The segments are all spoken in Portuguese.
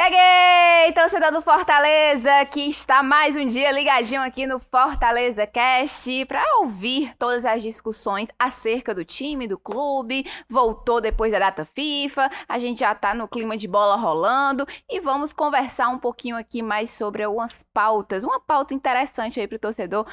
Cheguei, torcedor do Fortaleza, que está mais um dia ligadinho aqui no Fortaleza Cast para ouvir todas as discussões acerca do time, do clube. Voltou depois da data FIFA, a gente já tá no clima de bola rolando e vamos conversar um pouquinho aqui mais sobre algumas pautas, uma pauta interessante aí para o torcedor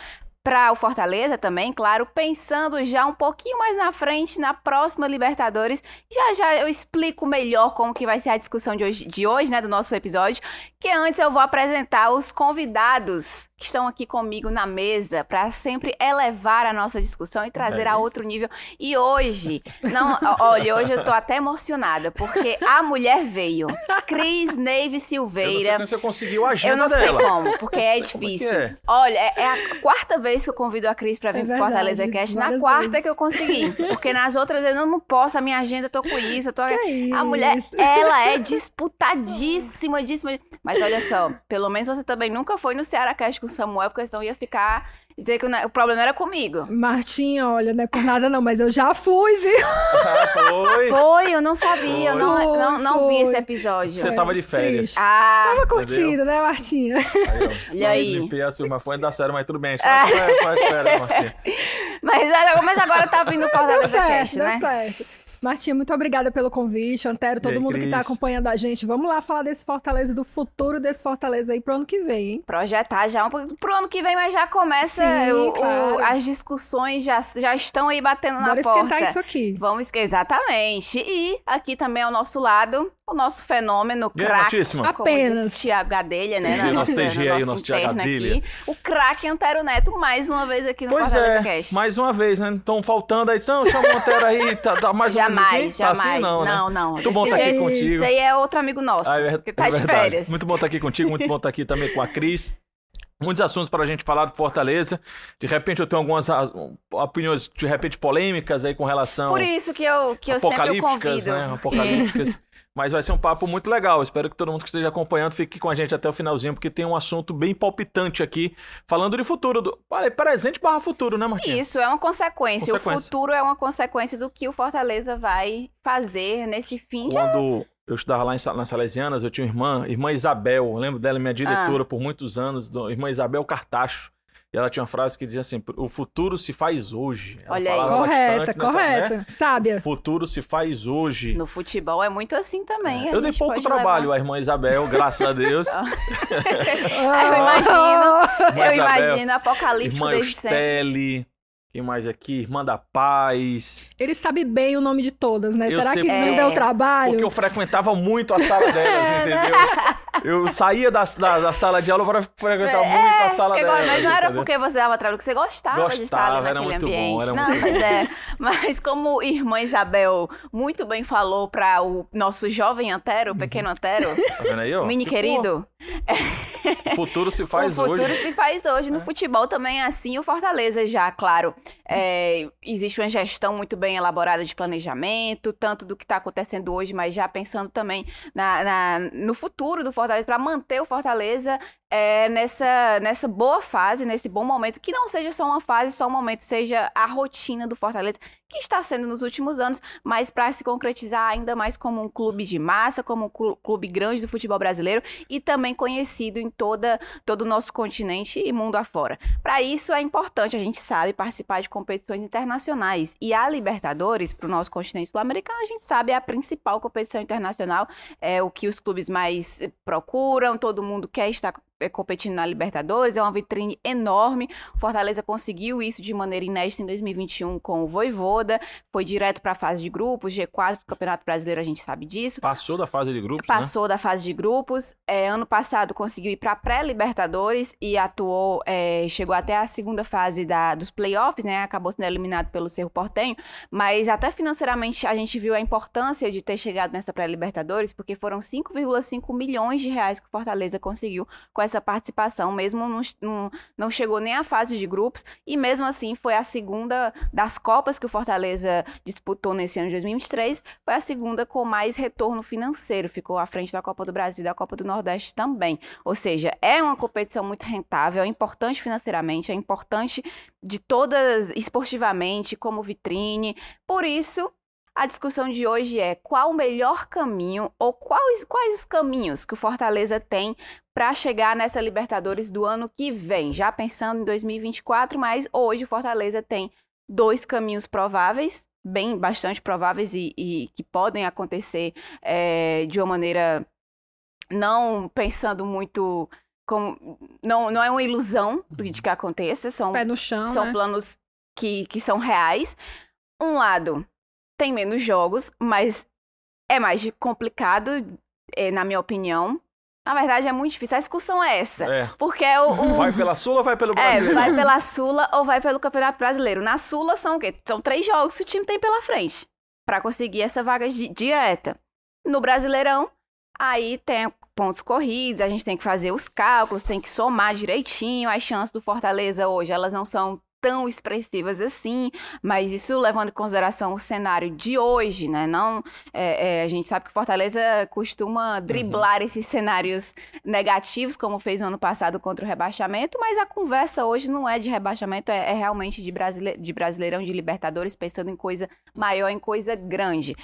para o Fortaleza também, claro, pensando já um pouquinho mais na frente, na próxima Libertadores. Já já eu explico melhor como que vai ser a discussão de hoje, de hoje, né, do nosso episódio, que antes eu vou apresentar os convidados que estão aqui comigo na mesa para sempre elevar a nossa discussão e trazer a outro nível. E hoje, não, olha, hoje eu tô até emocionada, porque a mulher veio. Cris Neve Silveira. Eu não sei como você conseguiu a agenda Eu não sei dela. como, porque é difícil. É é. Olha, é, é, a quarta vez que eu convido a Cris para vir é pro Fortaleza Cast. Na quarta vezes. que eu consegui. Porque nas outras vezes eu não posso, a minha agenda, eu tô com isso, eu tô... Que a mulher, ela é disputadíssima, díssima. Mas olha só, pelo menos você também nunca foi no Ceará Cast com o Samuel, porque senão ia ficar. Dizer que o problema era comigo. Martinha, olha, não é por nada não, mas eu já fui, viu? foi? Foi, eu não sabia, eu não, foi, não, não vi esse episódio. Você tava de férias. Triste. Ah, tava curtindo, né, Martinha? Aí, ó, Olha aí. Limpei a turma, foi da série, mas tudo bem. A gente faz, férias, Martinha. Mas, mas agora tá vindo o Fortaleza Deu certo, Cast, deu né? certo. Martinha, muito obrigada pelo convite. Antero, todo aí, mundo que está acompanhando a gente. Vamos lá falar desse Fortaleza, do futuro desse Fortaleza aí pro ano que vem, hein? Projetar já um pouco pro ano que vem, mas já começa Sim, o, claro. o, as discussões já, já estão aí batendo Bora na porta. esquentar isso aqui. Vamos esquentar, exatamente. E aqui também ao nosso lado, o nosso fenômeno, craque. Apenas. Tiago Gadelha, né? Na nosso TG aí, o nosso Tiago Gadelha. O craque Antero Neto, mais uma vez aqui no pois Fortaleza é, Cast. mais uma vez, né? Estão faltando aí. Não, chama o Antero aí, tá, tá mais jamais, uma vez assim? jamais. Tá assim, não, né? não, não. Muito bom estar tá aqui contigo. Isso aí é outro amigo nosso, ah, é, que tá é de verdade. férias. Muito bom estar aqui contigo, muito bom estar aqui também com a Cris. Muitos assuntos para a gente falar do Fortaleza. De repente eu tenho algumas opiniões, de repente, polêmicas aí com relação... Por isso que eu, que eu sempre convido. Né? Apocalípticas. Mas vai ser um papo muito legal. Espero que todo mundo que esteja acompanhando fique com a gente até o finalzinho, porque tem um assunto bem palpitante aqui, falando de futuro. Do... Presente barra futuro, né, Martinha? Isso, é uma consequência. consequência. O futuro é uma consequência do que o Fortaleza vai fazer nesse fim. Quando já... eu estudava lá em, nas Salesianas, eu tinha uma irmã, irmã Isabel, eu lembro dela, minha diretora ah. por muitos anos, irmã Isabel Cartacho. E ela tinha uma frase que dizia assim: o futuro se faz hoje. Ela Olha aí. Correta, correta. Né? Sábia. O futuro se faz hoje. No futebol é muito assim também. É. Eu dei pouco trabalho levar... à irmã Isabel, graças a Deus. eu imagino. eu imagino apocalíptico irmã desde Estelle. Quem mais aqui? Irmã da Paz. Ele sabe bem o nome de todas, né? Eu Será que não É. deu trabalho? Porque eu frequentava muito a sala delas, entendeu? Eu saía da, da, da sala de aula para frequentar muito a sala porque, delas. Mas não era entendeu? porque você dava trabalho, porque você gostava, Gostava, de estar ali era naquele muito ambiente. bom, era não, muito mas é. Mas como irmã Isabel muito bem falou para o nosso jovem Antero, o pequeno Antero, Tá vendo aí, ó? mini Ficou. querido, O futuro se faz o futuro hoje. se faz hoje. No futebol também é assim. O Fortaleza já, claro, é, existe uma gestão muito bem elaborada de planejamento, tanto do que está acontecendo hoje, mas já pensando também na, na- no futuro do Fortaleza, para manter o Fortaleza é, nessa, nessa boa fase, nesse bom momento, que não seja só uma fase, só um momento, seja a rotina do Fortaleza, que está sendo nos últimos anos, mas para se concretizar ainda mais como um clube de massa, como um clu- clube grande do futebol brasileiro e também conhecido em toda, todo o nosso continente e mundo afora. Para isso é importante, a gente sabe, participar de competições internacionais. E a Libertadores, para o nosso continente sul-americano, a gente sabe, é a principal competição internacional, é o que os clubes mais procuram, todo mundo quer estar competindo na Libertadores, é uma vitrine enorme. O Fortaleza conseguiu isso de maneira inédita em 2021 com o Voivoda, foi direto para a fase de grupos, G4 do Campeonato Brasileiro, a gente sabe disso. Passou da fase de grupos, né? Passou da fase de grupos. É, ano passado conseguiu ir para pré-Libertadores e atuou, é, chegou até a segunda fase da, dos playoffs, né? Acabou sendo eliminado pelo Cerro Portenho. Mas até financeiramente a gente viu a importância de ter chegado nessa pré-Libertadores, porque foram 5,5 milhões de reais que o Fortaleza conseguiu com essa participação, mesmo não, não, não chegou nem à fase de grupos, e mesmo assim foi a segunda das Copas que o Fortaleza disputou nesse ano de 2023, foi a segunda com mais retorno financeiro, ficou à frente da Copa do Brasil e da Copa do Nordeste também. Ou seja, é uma competição muito rentável, é importante financeiramente, é importante de todas esportivamente, como vitrine. Por isso, A discussão de hoje é qual o melhor caminho ou quais, quais os caminhos que o Fortaleza tem para chegar nessa Libertadores do ano que vem, já pensando em 2024, mas hoje o Fortaleza tem dois caminhos prováveis, bem bastante prováveis e, e que podem acontecer é, de uma maneira não pensando muito como não, não é uma ilusão de que aconteça, são Pé no chão, são né? planos que, que são reais. Um lado tem menos jogos, mas é mais complicado, é, na minha opinião. Na verdade, é muito difícil. A discussão é essa. É. Porque o, o- Vai pela Sula ou vai pelo é, Brasileiro? vai pela Sula ou vai pelo Campeonato Brasileiro. Na Sula são o quê? São três jogos que o time tem pela frente pra conseguir essa vaga di- direta. No Brasileirão, aí tem pontos corridos, a gente tem que fazer os cálculos, tem que somar direitinho. As chances do Fortaleza hoje, elas não são tão expressivas assim, mas isso levando em consideração o cenário de hoje, né? Não, é, é, a gente sabe que Fortaleza costuma driblar esses cenários negativos, como fez no ano passado contra o rebaixamento, mas a conversa hoje não é de rebaixamento, é, é realmente de, brasile de Brasileirão, de Libertadores, pensando em coisa maior, em coisa grande.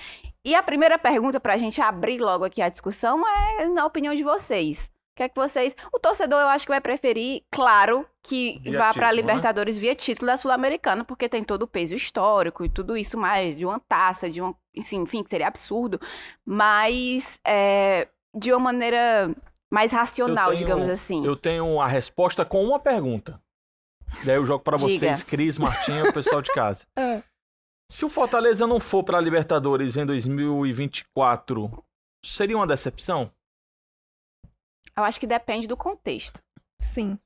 E a primeira pergunta para a gente abrir logo aqui a discussão é na opinião de vocês. O que é que vocês. O torcedor, eu acho que vai preferir, claro, que Via vá para a né? Libertadores via título da Sul-Americana, porque tem todo o peso histórico e tudo isso mais, de uma taça, de um. Enfim, que seria absurdo. Mas é, de uma maneira mais racional, tenho- digamos assim. Eu tenho a resposta com uma pergunta. Daí eu jogo pra Diga. vocês, Cris, Martinha, o pessoal de casa. É. Se o Fortaleza não for pra Libertadores em 2024, seria uma decepção? Eu acho que depende do contexto. Sim.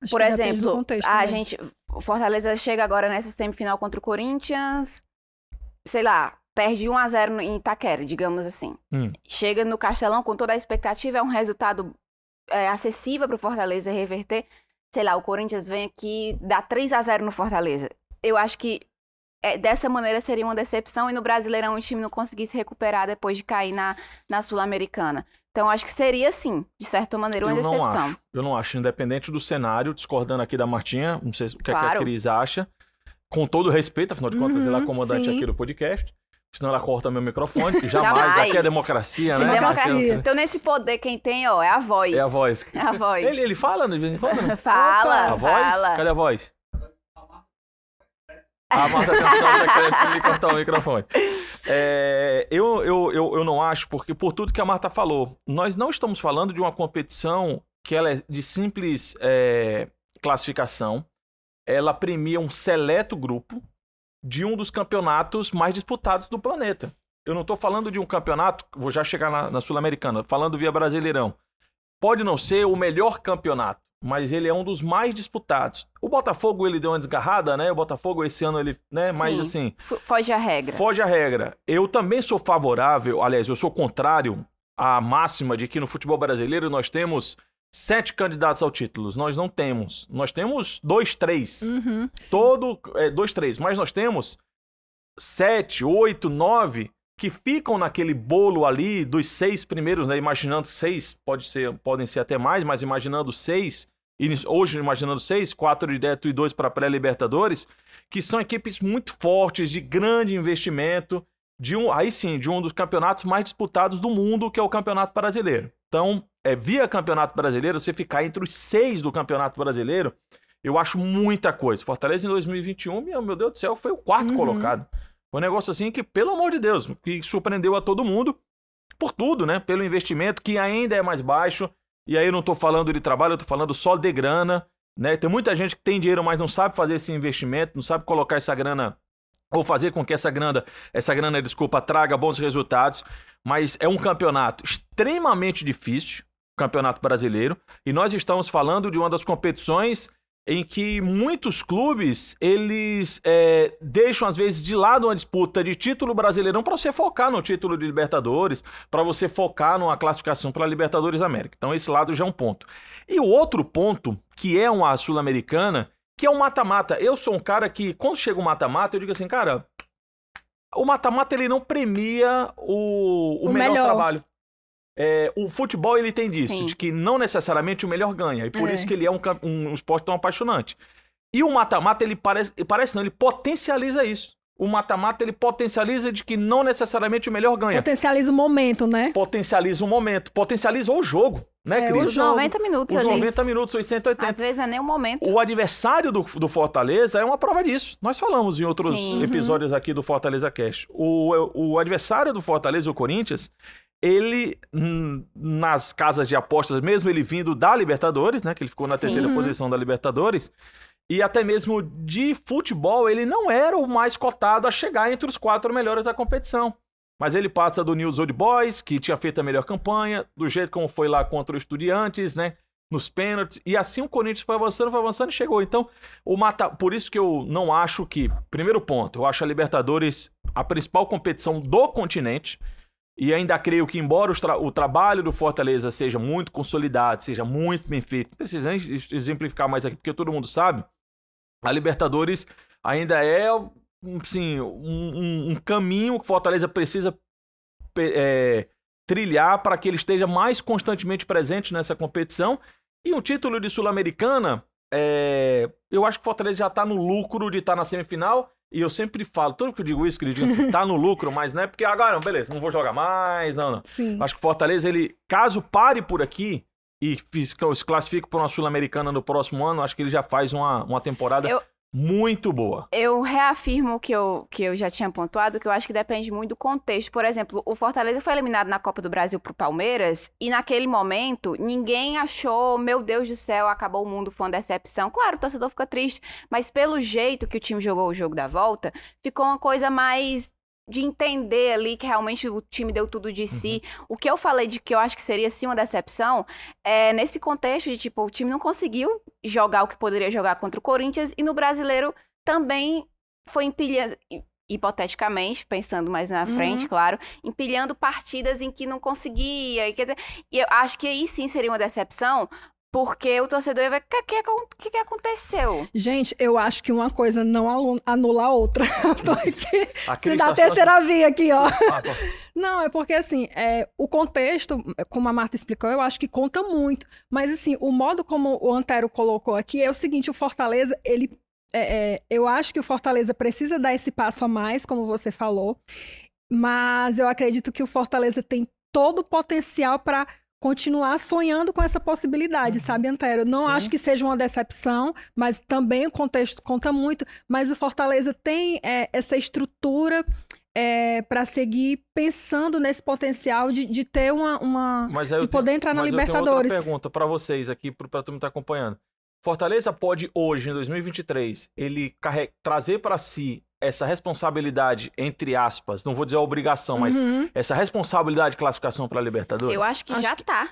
Acho Por exemplo, contexto a também. gente. O Fortaleza chega agora nessa semifinal contra o Corinthians. Sei lá, perde 1 a 0 no- em Itaquera, digamos assim. Hum. Chega no Castelão com toda a expectativa, é um resultado é, acessível para o Fortaleza reverter. Sei lá, o Corinthians vem aqui, dá 3 a 0 no Fortaleza. Eu acho que é, dessa maneira seria uma decepção e no Brasileirão o time não conseguisse recuperar depois de cair na, na Sul-Americana. Então acho que seria, sim, de certa maneira, uma eu não decepção. acho. Eu não acho, independente do cenário, discordando aqui da Martinha, não sei o que, é que a Claro. Cris acha. Com todo respeito, afinal de contas, Uhum, ela é a comandante sim. aqui do podcast. Senão ela corta meu microfone, que jamais, Jamais. aqui é democracia, né? Democracia. Então, nesse poder, quem tem, ó, é a voz. É a voz. É a voz. Ele, ele fala de vez em quando? né? Fala, A voz? fala. Cadê a voz? A Marta tá me cortar o microfone. É, eu, eu, eu, eu não acho, porque por tudo que a Marta falou, nós não estamos falando de uma competição que ela é de simples é, classificação. Ela premia um seleto grupo de um dos campeonatos mais disputados do planeta. Eu não estou falando de um campeonato, vou já chegar na, na Sul-Americana, falando via Brasileirão. Pode não ser o melhor campeonato, mas ele é um dos mais disputados. O Botafogo, ele deu uma desgarrada, né? O Botafogo, esse ano, ele, né? Mas Sim. assim, Foge a regra. foge a regra. Eu também sou favorável, aliás, eu sou contrário à máxima de que no futebol brasileiro nós temos sete candidatos ao título. Nós não temos. Nós temos dois, três. Uhum. Todo. É, dois, três. Mas nós temos sete, oito, nove que ficam naquele bolo ali dos seis primeiros, né? Imaginando seis, pode ser, podem ser até mais, mas imaginando seis, hoje imaginando seis, quatro direto e dois para pré-libertadores, que são equipes muito fortes, de grande investimento, de um, aí sim, de um dos campeonatos mais disputados do mundo, que é o Campeonato Brasileiro. Então, é, via Campeonato Brasileiro, você ficar entre os seis do Campeonato Brasileiro, eu acho muita coisa. Fortaleza em 2021, meu, meu Deus do céu, foi o quarto Uhum. colocado. Foi um negócio assim que, pelo amor de Deus, que surpreendeu a todo mundo por tudo, né? Pelo investimento que ainda é mais baixo. E aí eu não tô falando de trabalho, eu tô falando só de grana, né? Tem muita gente que tem dinheiro, mas não sabe fazer esse investimento, não sabe colocar essa grana ou fazer com que essa grana, essa grana, desculpa, traga bons resultados. Mas é um campeonato extremamente difícil, o Campeonato Brasileiro, e nós estamos falando de uma das competições em que muitos clubes eles é, deixam às vezes de lado uma disputa de título brasileirão para você focar no título de Libertadores, para você focar numa classificação para Libertadores América. Então esse lado já é um ponto. E o outro ponto, que é uma sul-americana, que é o mata-mata. Eu sou um cara que quando chega o mata-mata, eu digo assim, cara, o mata-mata ele não premia o, o, O melhor, melhor. trabalho. É, o futebol ele tem disso, Sim. de que não necessariamente o melhor ganha. E por É. isso que ele é um, um, um esporte tão apaixonante. E o mata-mata, ele parece, parece não, ele potencializa isso. o mata-mata ele potencializa de que não necessariamente o melhor ganha. Potencializa o momento, né? Potencializa o momento, potencializa o jogo, né, É, Cris? Os jogo. 90 minutos Os ali. 90 minutos, 180. Às vezes é nem o momento. O adversário do, do Fortaleza é uma prova disso. Nós falamos em outros Sim. episódios aqui do Fortaleza Cash. O, o adversário do Fortaleza, o Corinthians, ele, hum, nas casas de apostas, mesmo ele vindo da Libertadores, né? Que ele ficou na Sim. terceira posição da Libertadores. E até mesmo de futebol, ele não era o mais cotado a chegar entre os quatro melhores da competição. Mas ele passa do News Old Boys, que tinha feito a melhor campanha, do jeito como foi lá contra o Estudiantes, né? Nos pênaltis. E assim o Corinthians foi avançando, foi avançando e chegou. Então, o mata. Por isso que eu não acho que. Primeiro ponto, eu acho a Libertadores a principal competição do continente. E ainda creio que, embora tra- o trabalho do Fortaleza seja muito consolidado, seja muito bem feito, não precisa nem ex- exemplificar mais aqui, porque todo mundo sabe, a Libertadores ainda é assim, um, um- caminho que o Fortaleza precisa é, trilhar para que ele esteja mais constantemente presente nessa competição. E um título de Sul-Americana, é, eu acho que o Fortaleza já está no lucro de estar na semifinal. E eu sempre falo, todo que eu digo isso, queridinho, assim, tá no lucro, mas não é porque agora, não, beleza, não vou jogar mais, não, não. Sim. Acho que o Fortaleza, ele, caso pare por aqui e se classifique para uma Sul-Americana no próximo ano, acho que ele já faz uma, uma temporada Eu- muito boa. Eu reafirmo que eu, que eu já tinha pontuado, que eu acho que depende muito do contexto. Por exemplo, o Fortaleza foi eliminado na Copa do Brasil pro Palmeiras, e naquele momento, ninguém achou, meu Deus do céu, acabou o mundo, foi uma decepção. Claro, o torcedor fica triste, mas pelo jeito que o time jogou o jogo da volta, ficou uma coisa mais de entender ali que realmente o time deu tudo de si. O que eu falei de que eu acho que seria sim uma decepção é nesse contexto de tipo, o time não conseguiu jogar o que poderia jogar contra o Corinthians e no brasileiro também foi empilhando, hi- hipoteticamente, pensando mais na Uhum. frente, claro, empilhando partidas em que não conseguia. E, quer dizer, e eu acho que aí sim seria uma decepção, porque o torcedor ia ver o que, que, que, que aconteceu. Gente, eu acho que uma coisa não anula a outra. Eu tô aqui. A Você Cris dá tá a terceira via aqui, ó. Ah, tá. Não, é porque assim, é, o contexto, como a Marta explicou, eu acho que conta muito. Mas assim, o modo como o Antero colocou aqui é o seguinte: o Fortaleza, ele. é, é, eu acho que o Fortaleza precisa dar esse passo a mais, como você falou. Mas eu acredito que o Fortaleza tem todo o potencial para continuar sonhando com essa possibilidade, sabe, Antero? Não Sim. acho que seja uma decepção, mas também o contexto conta muito. Mas o Fortaleza tem é, essa estrutura para seguir pensando nesse potencial de, de ter uma, uma- Mas de tenho- poder entrar na mas eu tenho Libertadores. pergunta para vocês aqui, para todo mundo estar acompanhando. Fortaleza pode hoje, em 2023, ele trazer para si essa responsabilidade, entre aspas, não vou dizer a obrigação, mas Uhum. essa responsabilidade de classificação para a Libertadores? Eu acho que Acho já que- tá.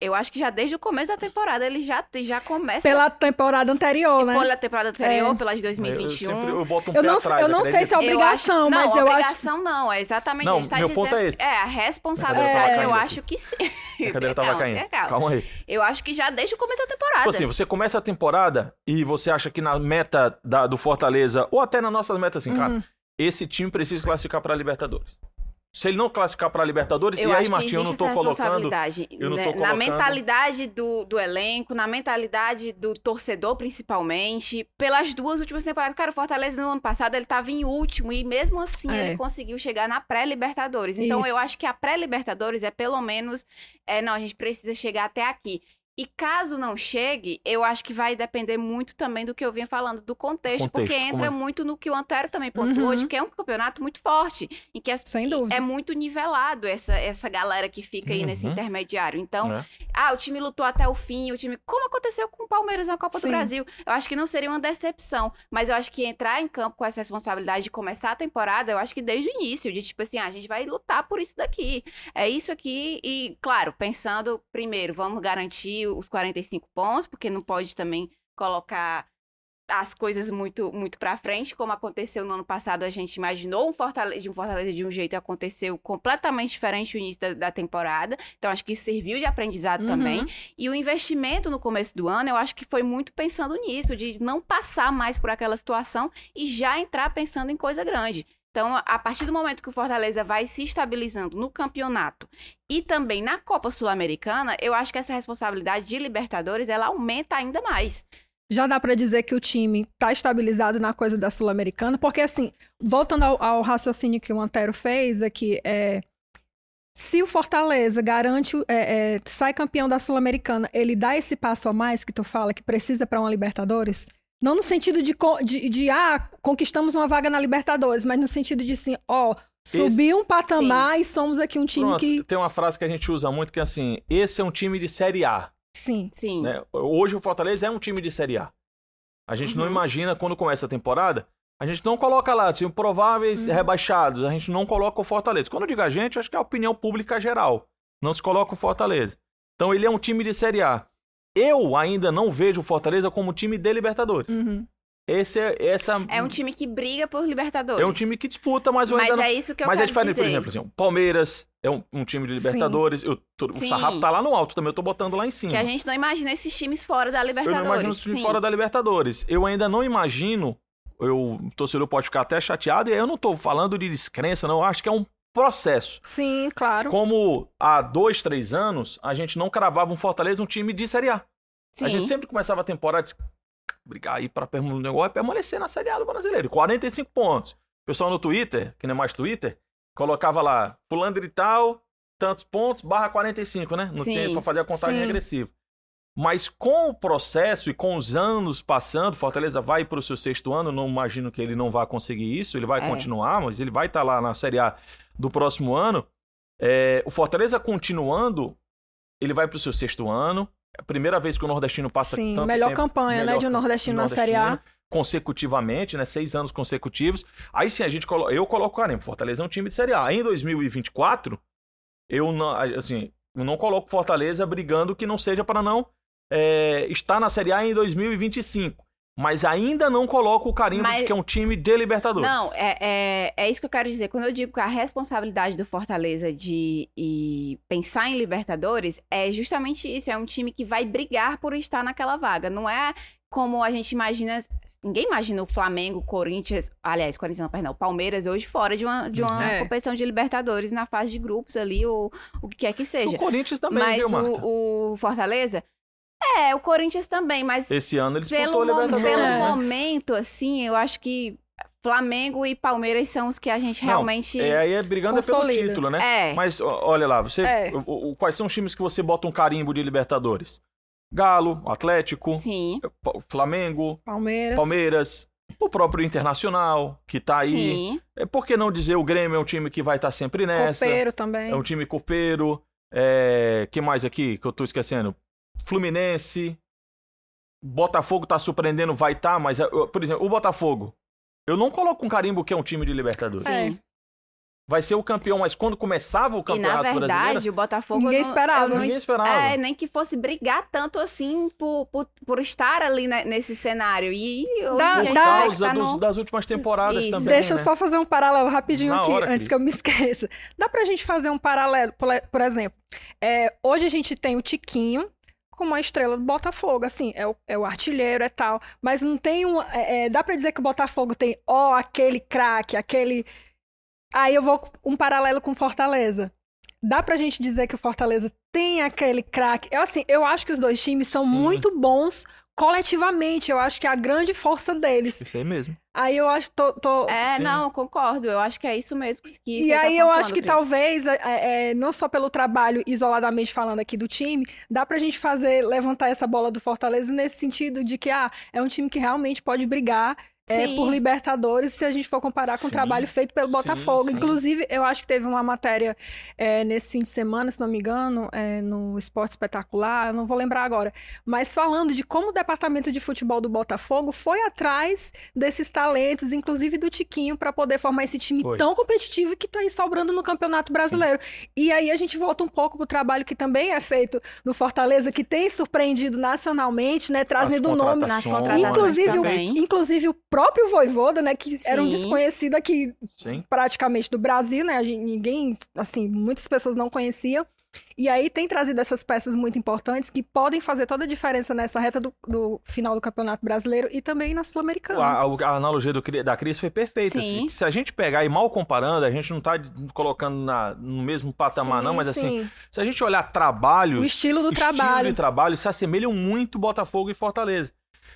Eu acho que já desde o começo da temporada ele já, já começa Pela temporada anterior, né? pela temporada anterior, É. pela de Eu 2021. sempre eu boto um Eu pé não, atrás, eu não sei se é obrigação, eu acho, mas não, eu acho. obrigação não, é exatamente. Não, a gente tá meu dizendo, ponto é esse. É, a responsabilidade, tava eu acho que sim. Minha cadeira tava Calma, caindo. calma. Calma aí. Eu acho que já desde o começo da temporada. Tipo assim, você começa a temporada e você acha que na meta da- do Fortaleza, ou até na nossa meta, assim, cara, Uhum. esse time precisa classificar para a Libertadores. Se ele não classificar para a Libertadores, eu e aí, Martinho, eu não essa colocando. eu não né? tô Na colocando- mentalidade do, do elenco, na mentalidade do torcedor, principalmente, pelas duas últimas temporadas. Cara, o Fortaleza no ano passado ele tava em último e mesmo assim É. ele conseguiu chegar na pré-Libertadores. Então Isso. eu acho que a pré-Libertadores é pelo menos, é, não, a gente precisa chegar até aqui. E caso não chegue, eu acho que vai depender muito também do que eu vinha falando, do contexto, Contexto, porque entra é? muito no que o Antero também pontuou, Uhum. de que é um campeonato muito forte, em que as Sem dúvida. é muito nivelado essa, essa galera que fica aí nesse Uhum. intermediário. Então, né? ah, o time lutou até o fim, o time. Como aconteceu com o Palmeiras na Copa Sim. do Brasil? Eu acho que não seria uma decepção. Mas eu acho que entrar em campo com essa responsabilidade de começar a temporada, eu acho que desde o início, de tipo assim, ah, a gente vai lutar por isso daqui. É isso aqui. E, claro, pensando, primeiro, vamos garantir os 45 pontos, porque não pode também colocar as coisas muito muito para frente, como aconteceu no ano passado, a gente imaginou um Fortaleza, de um Fortaleza de um jeito e aconteceu completamente diferente no início da, da temporada. Então acho que isso serviu de aprendizado Uhum. também. E o investimento no começo do ano, eu acho que foi muito pensando nisso, de não passar mais por aquela situação e já entrar pensando em coisa grande. Então, a partir do momento que o Fortaleza vai se estabilizando no campeonato e também na Copa Sul-Americana, eu acho que essa responsabilidade de Libertadores, ela aumenta ainda mais. já dá para dizer que o time está estabilizado na coisa da Sul-Americana, porque assim, voltando ao, ao, raciocínio que o Antero fez aqui, é, se o Fortaleza garante, é, é, sai campeão da Sul-Americana, ele dá esse passo a mais que tu fala que precisa para uma Libertadores? Não no sentido de, de, de, ah, conquistamos uma vaga na Libertadores, mas no sentido de assim, ó, subir um patamar sim. e somos aqui um time Pronto, que. Tem uma frase que a gente usa muito que é assim: esse é um time de Série A. Sim. Sim. Né? Hoje o Fortaleza é um time de Série A. A gente uhum. não imagina quando começa a temporada, a gente não coloca lá, assim, prováveis uhum. rebaixados, a gente não coloca o Fortaleza. Quando eu digo a gente, eu acho que é a opinião pública geral. Não se coloca o Fortaleza. Então ele é um time de Série A. Eu ainda não vejo o Fortaleza como time de Libertadores. Uhum. Esse é, essa... é um time que briga por Libertadores. É um time que disputa, mas eu mas ainda não... é isso que eu mas é diferente, dizer. por exemplo, assim, o Palmeiras é um, um, time de Libertadores. Eu, tô, o sarrafo tá lá no alto também, eu tô botando lá em cima. Que a gente não imagina esses times fora da Libertadores. Eu não imagino esses times fora da Libertadores. Eu ainda não imagino, eu, o torcedor pode ficar até chateado, e eu não tô falando de descrença, não, eu acho que é um processo. Sim, claro. Como há dois, três anos, a gente não cravava um Fortaleza um time de Série A. Sim. A gente sempre começava a temporada brigar aí para é permanecer na Série A do brasileiro. 45 pontos. O pessoal no Twitter, que não é mais Twitter, colocava lá, fulano de tal, tantos pontos, barra 45, né? No tempo para fazer a contagem sim. regressiva. Mas com o processo e com os anos passando, Fortaleza vai para o seu sexto ano, não imagino que ele não vá conseguir isso, ele vai é. continuar, mas ele vai estar tá lá na Série A do próximo ano. É, o Fortaleza continuando, ele vai para o seu sexto ano, é a primeira vez que o nordestino passa Sim, tanto melhor tempo, campanha, melhor né, de um nordestino, na Série A. Consecutivamente, né? Seis anos consecutivos. Aí sim, a gente colo... eu coloco o Caramba, Fortaleza é um time de Série A. Em 2024, eu não, assim, eu não coloco Fortaleza brigando que não seja para não é, estar na Série A em 2025 mas ainda não coloco o carimbo mas... de que é um time de Libertadores. Não, é, é, é, isso que eu quero dizer. Quando eu digo que a responsabilidade do Fortaleza de pensar em Libertadores, é justamente isso. É um time que vai brigar por estar naquela vaga. Não é como a gente imagina. Ninguém imagina o Flamengo, Corinthians, aliás, Corinthians não, perdão, Palmeiras hoje fora de uma, de uma é. competição de Libertadores na fase de grupos ali, ou o que quer que seja. O Corinthians também, Mas viu, Marta? O, o Fortaleza, é, o Corinthians também, mas. Esse ano eles pelo, Libertadores. pelo momento, assim, eu acho que Flamengo e Palmeiras são os que a gente realmente. Não, é, aí é brigando é pelo título, né? É. Mas olha lá, você, é. o, o, quais são os times que você bota um carimbo de Libertadores? Galo, Atlético, Sim. Flamengo, Palmeiras. Palmeiras, o próprio Internacional, que tá aí. Sim. É, por que não dizer o Grêmio é um time que vai estar tá sempre nessa? Copeiro também. É um time copeiro. É, que mais aqui que eu tô esquecendo? Fluminense. Botafogo tá surpreendendo, vai estar, tá, mas, por exemplo, o Botafogo. Eu não coloco um carimbo que é um time de Libertadores. Sim. É. Vai ser o campeão, mas quando começava o campeonato brasileiro... E na verdade, brasileiro, o Botafogo... Ninguém não, esperava. Não, ninguém esperava. É, nem que fosse brigar tanto assim por, por, por estar ali nesse cenário. E hoje da, por causa tá dos, no... das últimas temporadas Isso. também, Deixa né? eu só fazer um paralelo rapidinho na aqui, hora, antes que eu me esqueça. Dá pra gente fazer um paralelo, por, por exemplo. É, hoje a gente tem o Tiquinho, como a estrela do Botafogo, assim, é o, é o artilheiro, é tal, mas não tem um, é, é, dá para dizer que o Botafogo tem, ó, oh, aquele craque, aquele, aí eu vou um paralelo com Fortaleza, dá pra gente dizer que o Fortaleza tem aquele craque, eu assim, eu acho que os dois times são Sim. muito bons coletivamente, eu acho que é a grande força deles. Isso aí mesmo. Aí eu acho tô, tô... É, Sim. não, concordo. Eu acho que é isso mesmo que E tá aí tá eu acho que Cris. talvez, é, é, não só pelo trabalho isoladamente falando aqui do time, dá pra gente fazer, levantar essa bola do Fortaleza nesse sentido de que, ah, é um time que realmente pode brigar é, por Libertadores, se a gente for comparar com sim. o trabalho feito pelo Botafogo. Sim, Inclusive, eu acho que teve uma matéria é, nesse fim de semana, se não me engano, é, no Esporte Espetacular, não vou lembrar agora, mas falando de como o departamento de futebol do Botafogo foi atrás desses talentos, inclusive do Tiquinho, para poder formar esse time foi. tão competitivo que está aí sobrando no Campeonato Brasileiro. Sim. E aí a gente volta um pouco pro trabalho que também é feito no Fortaleza, que tem surpreendido nacionalmente, né, trazendo nomes, inclusive, o, inclusive o próprio Voivoda, né, que Sim. era um desconhecido aqui Sim. praticamente do Brasil, né, gente, ninguém, assim, muitas pessoas não conheciam. E aí tem trazido essas peças muito importantes que podem fazer toda a diferença nessa reta do, do final do Campeonato Brasileiro e também na Sul-Americana. A, a, analogia do, da Cris foi perfeita. Assim. Se a gente pegar e mal comparando, a gente não está colocando na, no mesmo patamar, sim, não, mas assim, sim. se a gente olhar trabalho. O estilo do estilo trabalho. de trabalho se assemelham muito Botafogo e Fortaleza.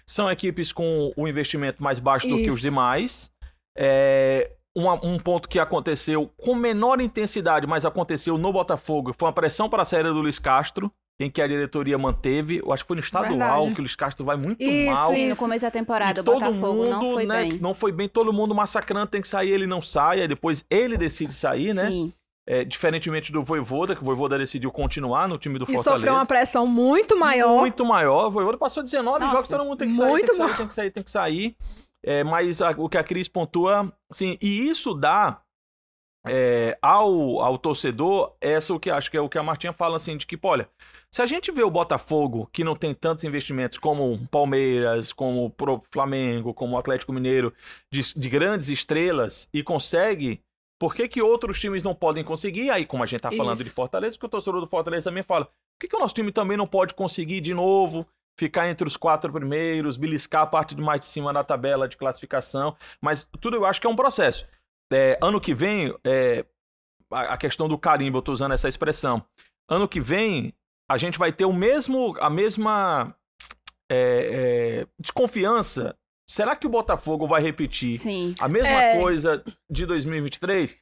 São equipes com o investimento mais baixo do que os demais. É, uma- um ponto que aconteceu com menor intensidade, mas aconteceu no Botafogo, foi uma pressão para a saída do Luiz Castro, em que a diretoria manteve. Eu acho que foi no estadual Verdade. que o Luiz Castro vai muito Isso, mal. Sim, no começo da temporada, E o todo Botafogo mundo, não foi né, bem. não foi bem, todo mundo massacrando, tem que sair, ele não sai, aí depois ele decide sair, né? Sim. É, diferentemente do Voivoda, que o Voivoda decidiu continuar no time do E Fortaleza. sofreu uma pressão muito maior. Muito maior. O Voivoda passou 19 Nossa, jogos, todo mundo tem que sair, muito tem que sair, tem que sair, tem que sair. É, mas a- o que a Cris pontua, assim, e isso dá é, ao, ao torcedor, essa é o que acho que é o que a Martinha fala, assim, de que, olha, se a gente vê o Botafogo, que não tem tantos investimentos como o Palmeiras, como o Flamengo, como o Atlético Mineiro, de, de grandes estrelas, e consegue, por que, que outros times não podem conseguir? Aí, como a gente tá falando Isso. de Fortaleza, que o torcedor do Fortaleza também fala, por que, que o nosso time também não pode conseguir de novo? Ficar entre os quatro primeiros, beliscar a parte de mais de cima da tabela de classificação. Mas tudo eu acho que é um processo. É, ano que vem, é, a, questão do carimbo, eu tô usando essa expressão. Ano que vem, a gente vai ter o mesmo, a mesma é, é, desconfiança. Será que o Botafogo vai repetir Sim. a mesma É. coisa de 2023?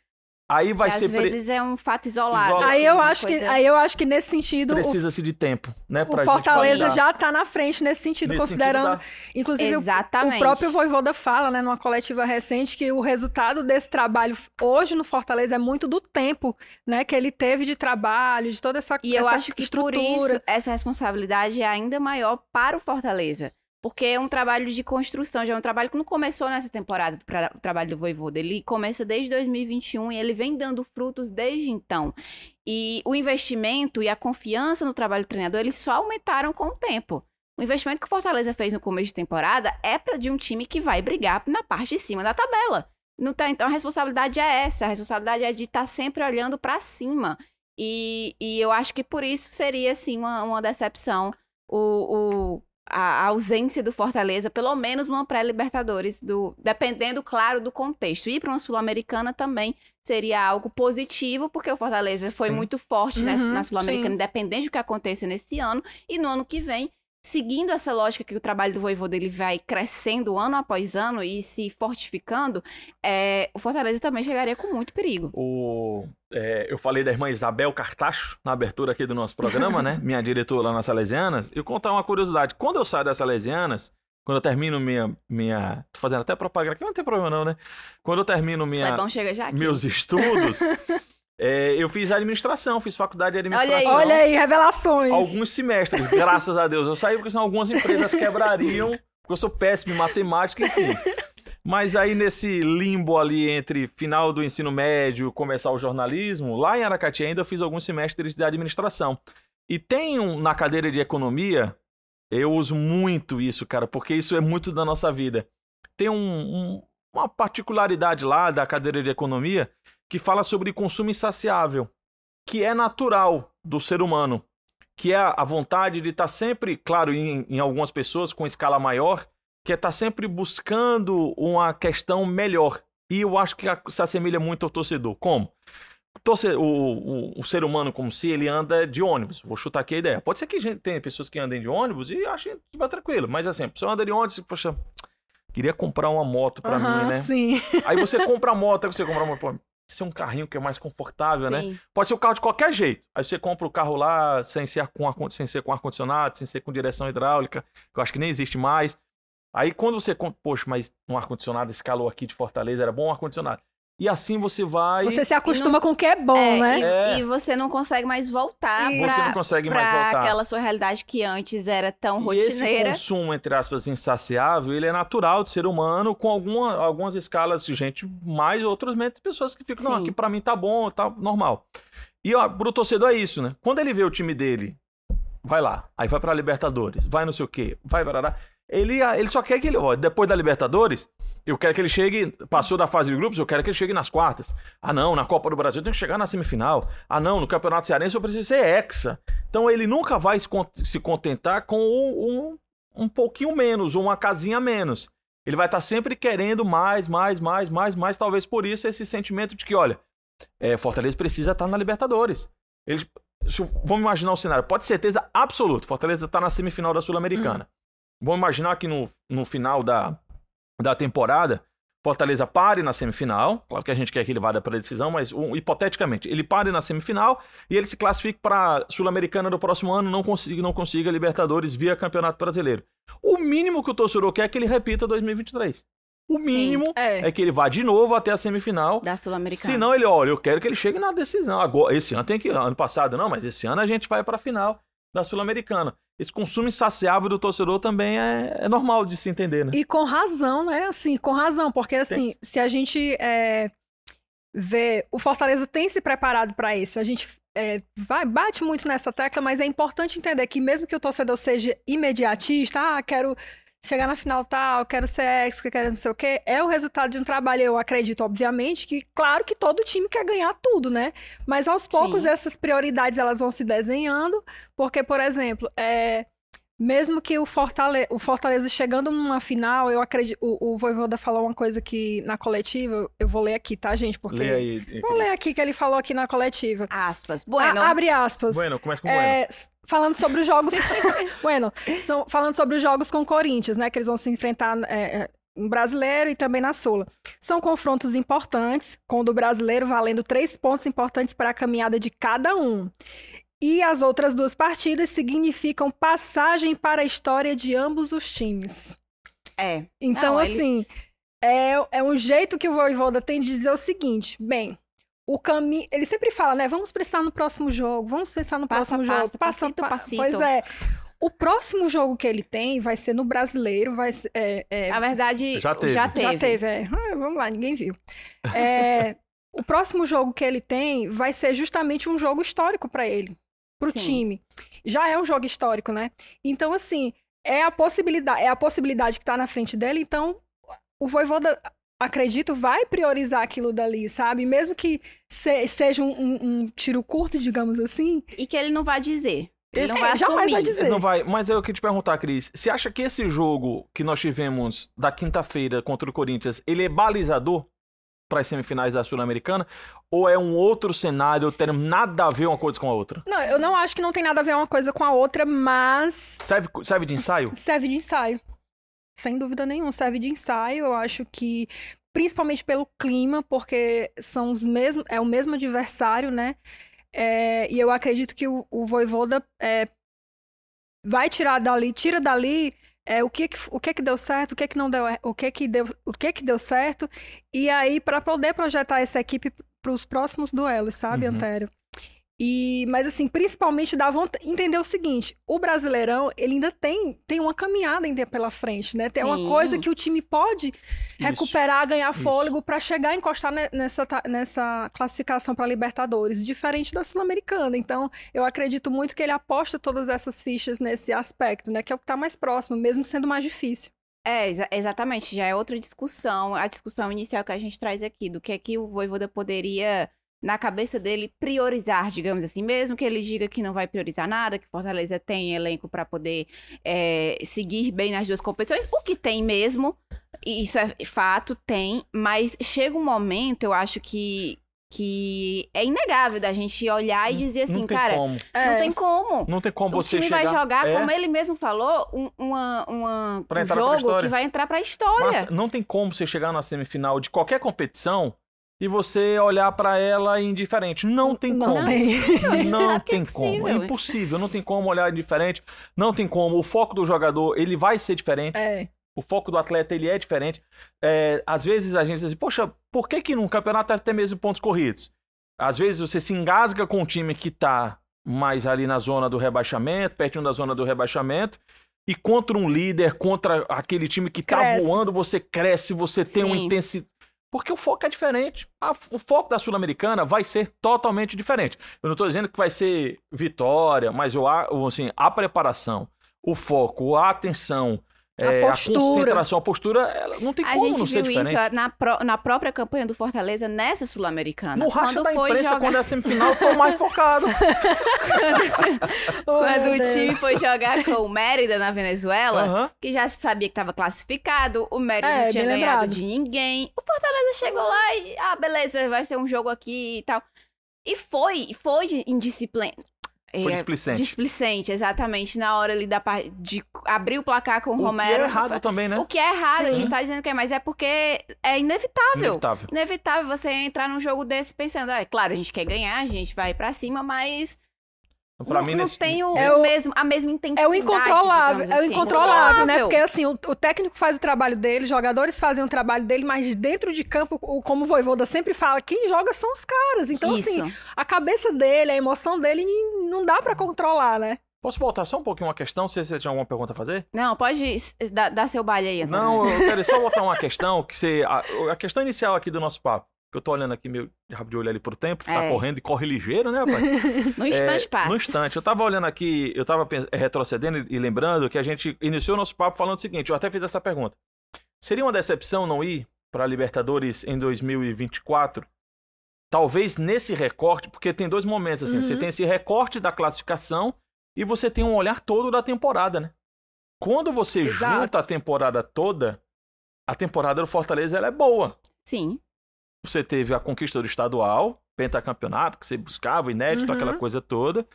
Aí vai E ser às pre- vezes é um fato isolado. Isola- Aí eu acho que, aí eu acho que nesse sentido o, precisa-se de tempo, né, o pra Fortaleza já tá na frente nesse sentido, Nesse considerando, sentido inclusive o- Exatamente. o próprio Voivoda fala, né, numa coletiva recente, que o resultado desse trabalho hoje no Fortaleza é muito do tempo, né, que ele teve de trabalho, de toda essa, E eu essa acho que estrutura. por isso essa responsabilidade é ainda maior para o Fortaleza. Porque é um trabalho de construção, já é um trabalho que não começou nessa temporada, do trabalho do Voivoda. Ele começa desde 2021 e ele vem dando frutos desde então. E o investimento e a confiança no trabalho do treinador, eles só aumentaram com o tempo. O investimento que o Fortaleza fez no começo de temporada é para de um time que vai brigar na parte de cima da tabela. Tá, então a responsabilidade é essa, a responsabilidade é de estar sempre olhando para cima. E, e eu acho que por isso seria, assim, uma, uma decepção o, o- a, a ausência do Fortaleza, pelo menos uma pré-Libertadores, do, dependendo, claro, do contexto. Ir para uma Sul-Americana também seria algo positivo, porque o Fortaleza foi Sim. muito forte Uhum, na Sul-Americana, sim. independente do que aconteça nesse ano. E no ano que vem, seguindo essa lógica que o trabalho do Voivoda ele vai crescendo ano após ano e se fortificando, é, o Fortaleza também chegaria com muito perigo. O, é, eu falei da irmã Isabel Cartacho na abertura aqui do nosso programa, né? Minha diretora lá nas Salesianas. Eu contar uma curiosidade. Quando eu saio das Salesianas, quando eu termino minha. minha tô fazendo até propaganda aqui, não tem problema não, né? Quando eu termino minha, Lebão chega já aqui. meus estudos, é, eu fiz administração, fiz faculdade de administração. Olha aí, revelações. Alguns semestres, graças a Deus. Eu saí porque senão algumas empresas quebrariam, porque eu sou péssimo em matemática, enfim. Mas aí nesse limbo ali entre final do ensino médio e começar o jornalismo, lá em Aracati ainda eu fiz alguns semestres de administração. E tem um, na cadeira de economia, eu uso muito isso, cara, porque isso é muito da nossa vida. Tem um- um- uma particularidade lá da cadeira de economia que fala sobre consumo insaciável, que é natural do ser humano que é a vontade de estar sempre, claro, em, em algumas pessoas com escala maior, que é estar sempre buscando uma questão melhor. E eu acho que se assemelha muito ao torcedor. Como? O, o, o ser humano, como se ele anda de ônibus. Vou chutar aqui a ideia. Pode ser que tem pessoas que andem de ônibus e achem tranquilo. Mas assim, a pessoa anda de ônibus e, poxa, queria comprar uma moto pra Aham, mim, né? Sim. Aí você compra a moto, aí você compra uma moto. Pô, isso é um carrinho que é mais confortável, né? Sim. Pode ser o carro de qualquer jeito. Aí você compra o carro lá sem ser com, ar- sem ser com ar-condicionado, sem ser com direção hidráulica, que eu acho que nem existe mais. Aí quando você compra, poxa, mas um ar-condicionado, esse calor aqui de Fortaleza era bom um ar-condicionado. E assim você vai. Você se acostuma com o que é bom, É, né? e, É. e você não consegue mais voltar. Você pra, não consegue mais voltar. aquela sua realidade que antes era tão E esse rotineira. consumo, entre aspas, insaciável, ele é natural do ser humano, com alguma, algumas escalas de gente mais, outras menos, pessoas que ficam, não, Sim. aqui pra mim tá bom, tá normal. E ó, pro torcedor é isso, né? Quando ele vê o time dele, vai lá, aí vai pra Libertadores, vai não sei o quê, vai para ele, ele só quer que ele, ó, depois da Libertadores, eu quero que ele chegue, passou da fase de grupos, eu quero que ele chegue nas quartas. Ah, não, na Copa do Brasil eu tenho que chegar na semifinal. Ah, não, no Campeonato Cearense eu preciso ser hexa. Então ele nunca vai se con- se contentar com um, um pouquinho menos, uma casinha a menos. Ele vai estar sempre querendo mais, mais, mais, mais, mais. Talvez por isso esse sentimento de que, olha, é, Fortaleza precisa estar na Libertadores. Eles, se- vamos imaginar o cenário. Pode certeza absoluta. Fortaleza está na semifinal da Sul-Americana. Vamos imaginar que no, no final da, da temporada, Fortaleza pare na semifinal. Claro que a gente quer que ele vá para a decisão, mas um, hipoteticamente, ele pare na semifinal e ele se classifique para a Sul-Americana do próximo ano, não consiga, não consiga Libertadores via Campeonato Brasileiro. O mínimo que o torcedor quer é que ele repita 2023. O mínimo É. é que ele vá de novo até a semifinal. Da Sul-Americana. Se não, ele, olha, eu quero que ele chegue na decisão. Agora, esse ano tem que. Ano passado não, mas esse ano a gente vai para a final da Sul-Americana. Esse consumo insaciável do torcedor também é, é normal de se entender, né? E com razão, né? Assim, com razão, porque assim, se a gente é, vê, o Fortaleza tem se preparado para isso. A gente é, vai, bate muito nessa tecla, mas é importante entender que mesmo que o torcedor seja imediatista, ah, quero chegar na final tal, quero ser ex, quero não sei o quê, é o resultado de um trabalho, eu acredito, obviamente, que claro que todo time quer ganhar tudo, né? Mas aos poucos Sim. essas prioridades elas vão se desenhando, porque, por exemplo, é, mesmo que o Fortaleza, o Fortaleza chegando numa final, eu acredito, o, o Voivoda falou uma coisa que na coletiva, eu vou ler aqui, tá, gente? Porque Lê aí. Vou ler aqui que ele falou aqui na coletiva. Aspas. Bueno. A- abre aspas. Bueno, começa com Bueno. É, s- falando sobre os jogos. bueno, são, falando sobre os jogos com o Corinthians, né? Que eles vão se enfrentar é, é, no brasileiro e também na Sula. São confrontos importantes, com o do brasileiro valendo três pontos importantes para a caminhada de cada um. E as outras duas partidas significam passagem para a história de ambos os times. É. Então, Não, ele- assim, é, é um jeito que o Voivoda tem de dizer o seguinte: bem, o caminho. Ele sempre fala, né? Vamos pensar no próximo jogo, vamos pensar no Passo próximo jogo. passo, passito passito. Pois é. O próximo jogo que ele tem vai ser no brasileiro, vai ser. é, é, Na verdade, Já teve. Já teve. já teve, é. Ah, vamos lá, ninguém viu. É, o próximo jogo que ele tem vai ser justamente um jogo histórico para ele, pro Sim. time. Já é um jogo histórico, né? Então, assim, é a possibilidade, é a possibilidade que tá na frente dele, então o Voivoda, acredito, vai priorizar aquilo dali, sabe? Mesmo que se- seja um, um- um tiro curto, digamos assim. E que ele não vai dizer. Ele não É, vai jamais vai dizer. Não vai, mas eu queria te perguntar, Cris. Você acha que esse jogo que nós tivemos da quinta-feira contra o Corinthians, ele é balizador para as semifinais da Sul-Americana? Ou é um outro cenário, tendo nada a ver uma coisa com a outra? Não, eu não acho que não tem nada a ver uma coisa com a outra, mas Serve, serve de ensaio? serve de ensaio. Sem dúvida nenhuma, serve de ensaio. Eu acho que, principalmente pelo clima, porque são os mesmos, é o mesmo adversário, né? É, e eu acredito que o, o Voivoda é, vai tirar dali, tira dali é, o, que, o que que deu certo, o que que não deu, o que que deu, o que que deu certo, e aí para poder projetar essa equipe para os próximos duelos, sabe, Uhum. Antério? E, mas assim, principalmente dá vontade entender o seguinte, o Brasileirão, ele ainda tem, tem uma caminhada ainda pela frente, né? Tem uma Sim. coisa que o time pode recuperar, ganhar isso. fôlego para chegar a encostar ne- nessa, nessa classificação para Libertadores, diferente da Sul-Americana. Então, eu acredito muito que ele aposta todas essas fichas nesse aspecto, né? Que é o que tá mais próximo, mesmo sendo mais difícil. É, exa- exatamente. Já é outra discussão. A discussão inicial que a gente traz aqui, do que é que o Voivoda poderia, na cabeça dele, priorizar, digamos assim. Mesmo que ele diga que não vai priorizar nada, que Fortaleza tem elenco para poder é, seguir bem nas duas competições, o que tem mesmo, e isso é fato, tem. Mas chega um momento, eu acho que, que é inegável da gente olhar e dizer assim, não tem cara, como. É, não tem como. Não tem como O você time chegar... vai jogar, É, como ele mesmo falou, um, uma, uma- um jogo que vai entrar pra história. Marta, não tem como você chegar na semifinal de qualquer competição e você olhar pra ela indiferente. Não tem não como. tem. Não é tem como. É impossível. Não tem como olhar diferente. Não tem como. O foco do jogador, ele vai ser diferente. É. O foco do atleta, ele é diferente. É, às vezes a gente diz assim, poxa, por que que num campeonato tem mesmo pontos corridos? Às vezes você se engasga com um time que tá mais ali na zona do rebaixamento, pertinho da zona do rebaixamento, e contra um líder, contra aquele time que tá Cresce. voando, você cresce, você tem uma intensidade. Porque o foco é diferente. A- o foco da Sul-Americana vai ser totalmente diferente. Eu não estou dizendo que vai ser vitória, mas eu, assim, a preparação, o foco, a atenção, A é, postura. concentração, a postura, ela não tem A como gente não ser viu diferente. isso na, pró- na própria campanha do Fortaleza nessa Sul-Americana. No racha Quando da foi imprensa, jogar- quando é semifinal, tô mais focado. Oh, Quando o time foi jogar com o Mérida na Venezuela, que já sabia que estava classificado, o Mérida É, não tinha ganhado lembrado. de ninguém. O Fortaleza chegou lá e, ah, beleza, vai ser um jogo aqui e tal. E foi, foi de indisciplina. Foi É, displicente. Displicente, exatamente. Na hora ali da par- de abrir o placar com o, O Romero. que é errado também, né? O que é errado, a gente Sim. não tá dizendo que é, mas é porque é inevitável. Inevitável. Inevitável você entrar num jogo desse pensando, ah, é claro, a gente quer ganhar, a gente vai pra cima, mas Pra não, mim, não nesse- tem o, É o mesmo, a mesma intensidade. É o incontrolável, digamos é o assim. incontrolável, né? Porque assim, o, o técnico faz o trabalho dele, os jogadores fazem o trabalho dele, mas dentro de campo, o- como o Voivoda sempre fala, quem joga são os caras. Então, assim, Isso. a cabeça dele, a emoção dele, não dá pra controlar, né? Posso voltar só um pouquinho uma questão? Não sei se você tinha alguma pergunta a fazer. Não, pode dar, dar seu baile aí. Não, eu quero só botar uma questão que você. A, a questão inicial aqui do nosso papo. Eu tô olhando aqui meio de rabo de olho ali pro tempo, tá É. correndo e corre ligeiro, né, rapaz? No instante É, passa. No instante. Eu tava olhando aqui, eu tava pens- retrocedendo e lembrando que a gente iniciou nosso papo falando o seguinte: eu até fiz essa pergunta. Seria uma decepção não ir para Libertadores em 2024? Talvez nesse recorte, porque tem dois momentos assim: você Uhum. tem esse recorte da classificação e você tem um olhar todo da temporada, né? Quando você Exato. junta a temporada toda, a temporada do Fortaleza ela é boa. Sim. Você teve a conquista do estadual, pentacampeonato, que você buscava, inédito, Uhum. aquela coisa toda.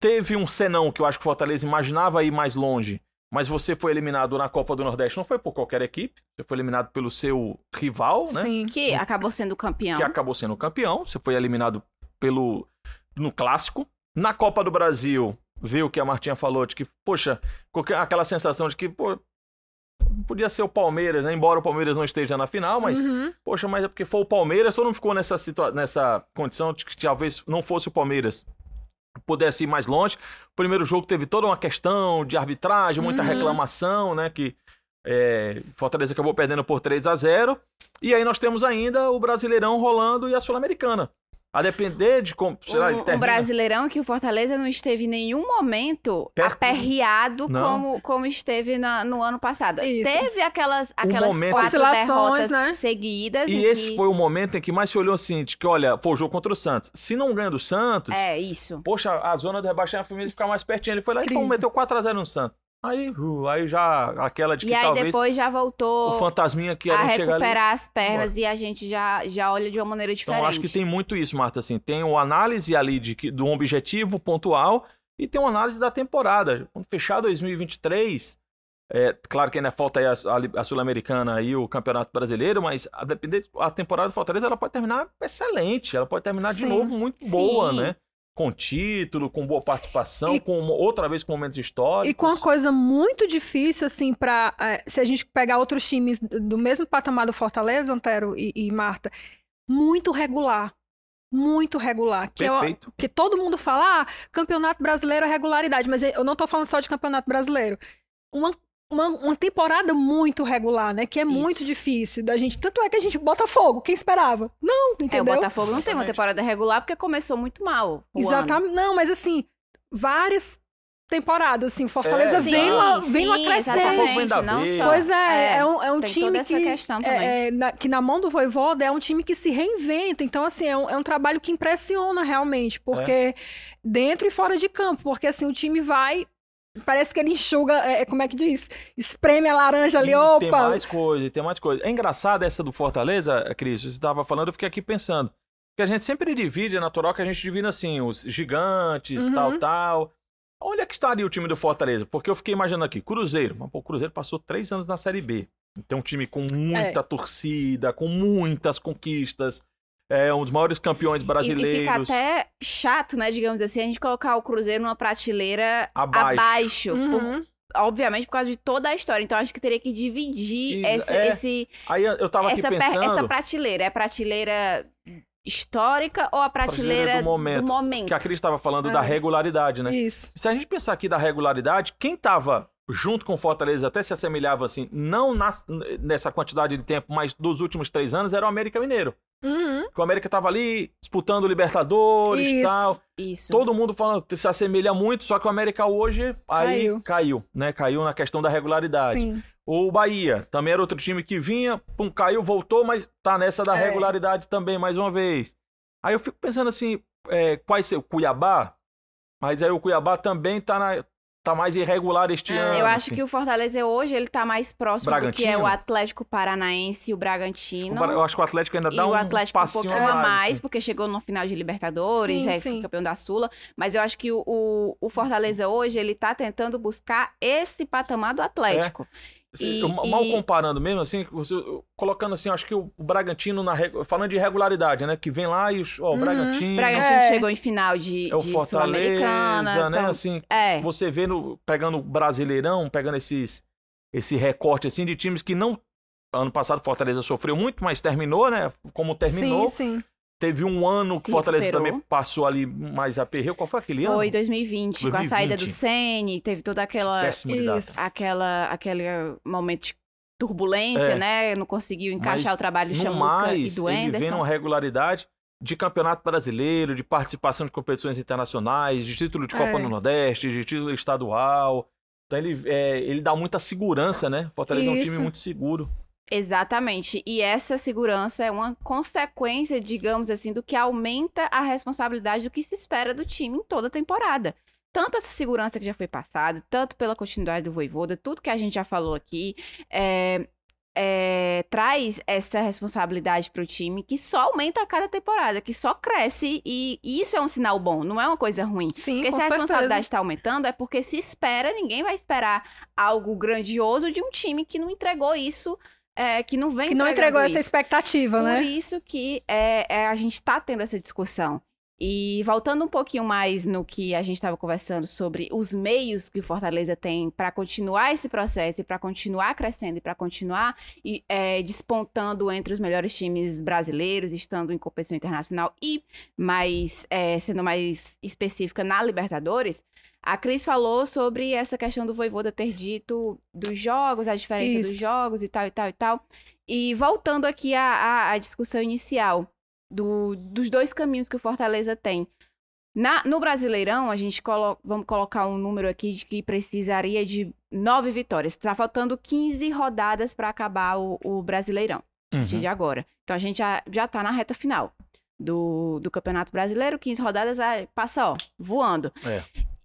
Teve um senão que eu acho que o Fortaleza imaginava ir mais longe, mas você foi eliminado na Copa do Nordeste, não foi por qualquer equipe, você foi eliminado pelo seu rival, né? Sim. Que acabou sendo campeão. Que acabou sendo campeão, você foi eliminado pelo no clássico. Na Copa do Brasil, veio o que a Martinha falou, de que, poxa, aquela sensação de que, pô, podia ser o Palmeiras, né? Embora o Palmeiras não esteja na final, mas Uhum. Poxa, mas é porque foi o Palmeiras, todo mundo ficou nessa, situa nessa condição de que talvez não fosse o Palmeiras pudesse ir mais longe. O primeiro jogo teve toda uma questão de arbitragem, muita Uhum. reclamação, né? Que é, Fortaleza acabou perdendo por 3 a 0 E aí nós temos ainda o Brasileirão rolando e a Sul-Americana. A depender de como. Que um, um brasileirão que o Fortaleza não esteve em nenhum momento Perto. aperreado Não. como, como esteve na- no ano passado. Isso. Teve aquelas, aquelas momento- quatro derrotas né? seguidas. E esse que- foi o momento em que mais se olhou assim, de que, olha, foi o jogo contra o Santos. Se não ganha do Santos, É, isso. Poxa, a zona do rebaixamento família ficar mais pertinho. Ele foi lá e Crise. pô, meteu 4x0 no Santos. Aí, uh, aí já aquela de que E aí talvez depois já o voltou fantasminha que era chegar ali. recuperar as pernas e a gente já, já olha de uma maneira Então, diferente. eu acho que tem muito isso, Marta. Assim, tem o análise ali de, um objetivo pontual e tem uma análise da temporada. Quando fechar 2023, é, claro que ainda falta aí a, a- a Sul-Americana e o Campeonato Brasileiro, mas a depender a temporada do Fortaleza ela pode terminar excelente, ela pode terminar de Sim. novo muito boa, Sim. né? Com título, com boa participação, E- com outra vez com momentos históricos. E com uma coisa muito difícil, assim, para se a gente pegar outros times do mesmo patamar do Fortaleza, Antero e, e Marta, muito regular. Muito regular. Que, eu- Perfeito. que todo mundo fala, ah, campeonato brasileiro é regularidade, mas eu não tô falando só de campeonato brasileiro. Uma, uma, uma temporada muito regular, né? Que é muito Isso. difícil da gente. Tanto é que a gente bota fogo. Quem esperava? Não, É, o entendeu? Botafogo não tem uma Exatamente. temporada regular porque começou muito mal. o ano. Exatamente. Não, mas assim, várias temporadas, assim, Fortaleza É, vem, sim, uma, vem uma sim, crescente. exatamente, vez. só- Pois é, é, um, é um time que, é, é, na, que na mão do Voivoda é um time que se reinventa. Então, assim, é um, é um trabalho que impressiona realmente, porque dentro e fora de campo, porque assim, o time vai. Parece que ele enxuga, é, como é que diz? Espreme a laranja ali, E Tem opa! mais coisa, tem mais coisa. É engraçado essa do Fortaleza, Cris, você estava falando, eu fiquei aqui pensando. Porque a gente sempre divide, é natural que a gente divida assim, os gigantes, Uhum. tal, tal. Onde é que estaria o time do Fortaleza? Porque eu fiquei imaginando aqui, Cruzeiro. Mas, pô, o Cruzeiro passou três anos na Série B. Tem um time com É. muita torcida, com muitas conquistas. É um dos maiores campeões E- brasileiros. E, fica até chato, né, digamos assim, a gente colocar o Cruzeiro numa prateleira Abaixo. abaixo. por- Uhum. obviamente por causa de toda a história. Então acho que teria que dividir Isso, esse, é. esse- Aí eu tava aqui essa, pensando. essa prateleira. É a prateleira histórica ou a Prateleira prateleira do momento, do momento? Que a Cris estava falando da É. regularidade, né? Isso. Se a gente pensar aqui da regularidade, quem tava junto com o Fortaleza até se assemelhava assim, não nas- nessa quantidade de tempo, mas dos últimos três anos, era o América Mineiro. Uhum. Que o América tava ali disputando Libertadores e tal. Isso. Todo mundo falando que se assemelha muito, só que o América hoje aí caiu, Caiu. né? Caiu na questão da regularidade. Sim. O Bahia também era outro time que vinha, pum, caiu, voltou, mas tá nessa da É. regularidade também, mais uma vez. Aí eu fico pensando assim, é, quais ser o Cuiabá? Mas aí o Cuiabá também tá na. Tá mais irregular este É, ano. Eu acho assim. que o Fortaleza hoje ele tá mais próximo do que é o Atlético Paranaense e o Bragantino. Eu acho que o Atlético ainda E dá um o Atlético um pouquinho a mais, assim. porque chegou no final de Libertadores, Sim, já sim. foi campeão da Sula. Mas eu acho que o, o, o Fortaleza hoje, ele tá tentando buscar esse patamar do Atlético. Assim, E- eu ma- mal e- comparando mesmo, assim, você, eu- colocando assim, acho que o, o Bragantino, na, falando de regularidade, né? Que vem lá e os, ó, o Uhum. Bragantino, O Bragantino É. chegou em final de, é o de. Fortaleza, né? então- Assim, é, você vê no, pegando o Brasileirão, pegando esses, esse recorte assim de times que não. Ano passado o Fortaleza sofreu muito, mas terminou, né? Como terminou. Sim, sim. Teve um ano que Se o Fortaleza recuperou. também passou ali mais aperreio. Qual foi aquele ano? foi 2020, com a saída do 2020. Sene, teve toda aquela Isso. aquela aquele momento de turbulência, É. né? Não conseguiu encaixar Mas o trabalho do Chamusca e do ele vem Anderson. numa regularidade de campeonato brasileiro, de participação de competições internacionais, de título de Copa É. no Nordeste, de título estadual. Então ele, é, ele dá muita segurança, né? Fortaleza é um time Isso. muito seguro. Exatamente. E essa segurança é uma consequência, digamos assim, do que aumenta a responsabilidade do que se espera do time em toda a temporada. Tanto essa segurança que já foi passada, tanto pela continuidade do Voivoda, tudo que a gente já falou aqui, é, é, traz essa responsabilidade para o time que só aumenta a cada temporada, que só cresce e, e isso é um sinal bom, não é uma coisa ruim. Sim, Porque se a responsabilidade está aumentando, é porque se espera, ninguém vai esperar algo grandioso de um time que não entregou isso, é, que não vem Que não entregou essa isso. expectativa, Por né? isso que é, é, a gente está tendo essa discussão. E voltando um pouquinho mais no que a gente estava conversando sobre os meios que o Fortaleza tem para continuar esse processo e para continuar crescendo e para continuar e, é, despontando entre os melhores times brasileiros, estando em competição internacional e mais é, sendo mais específica na Libertadores, a Cris falou sobre essa questão do Voivoda ter dito dos jogos, a diferença dos Isso. jogos e tal e tal e tal. E voltando aqui à, à- à discussão inicial do- dos dois caminhos que o Fortaleza tem. Na- no Brasileirão, a gente colo- vamos colocar um número aqui de que precisaria de nove vitórias. Está faltando 15 rodadas para acabar o, o Brasileirão a partir Uhum. de agora. Então a gente já, já tá na reta final do, do Campeonato Brasileiro, 15 rodadas, aí passa, ó, voando. É.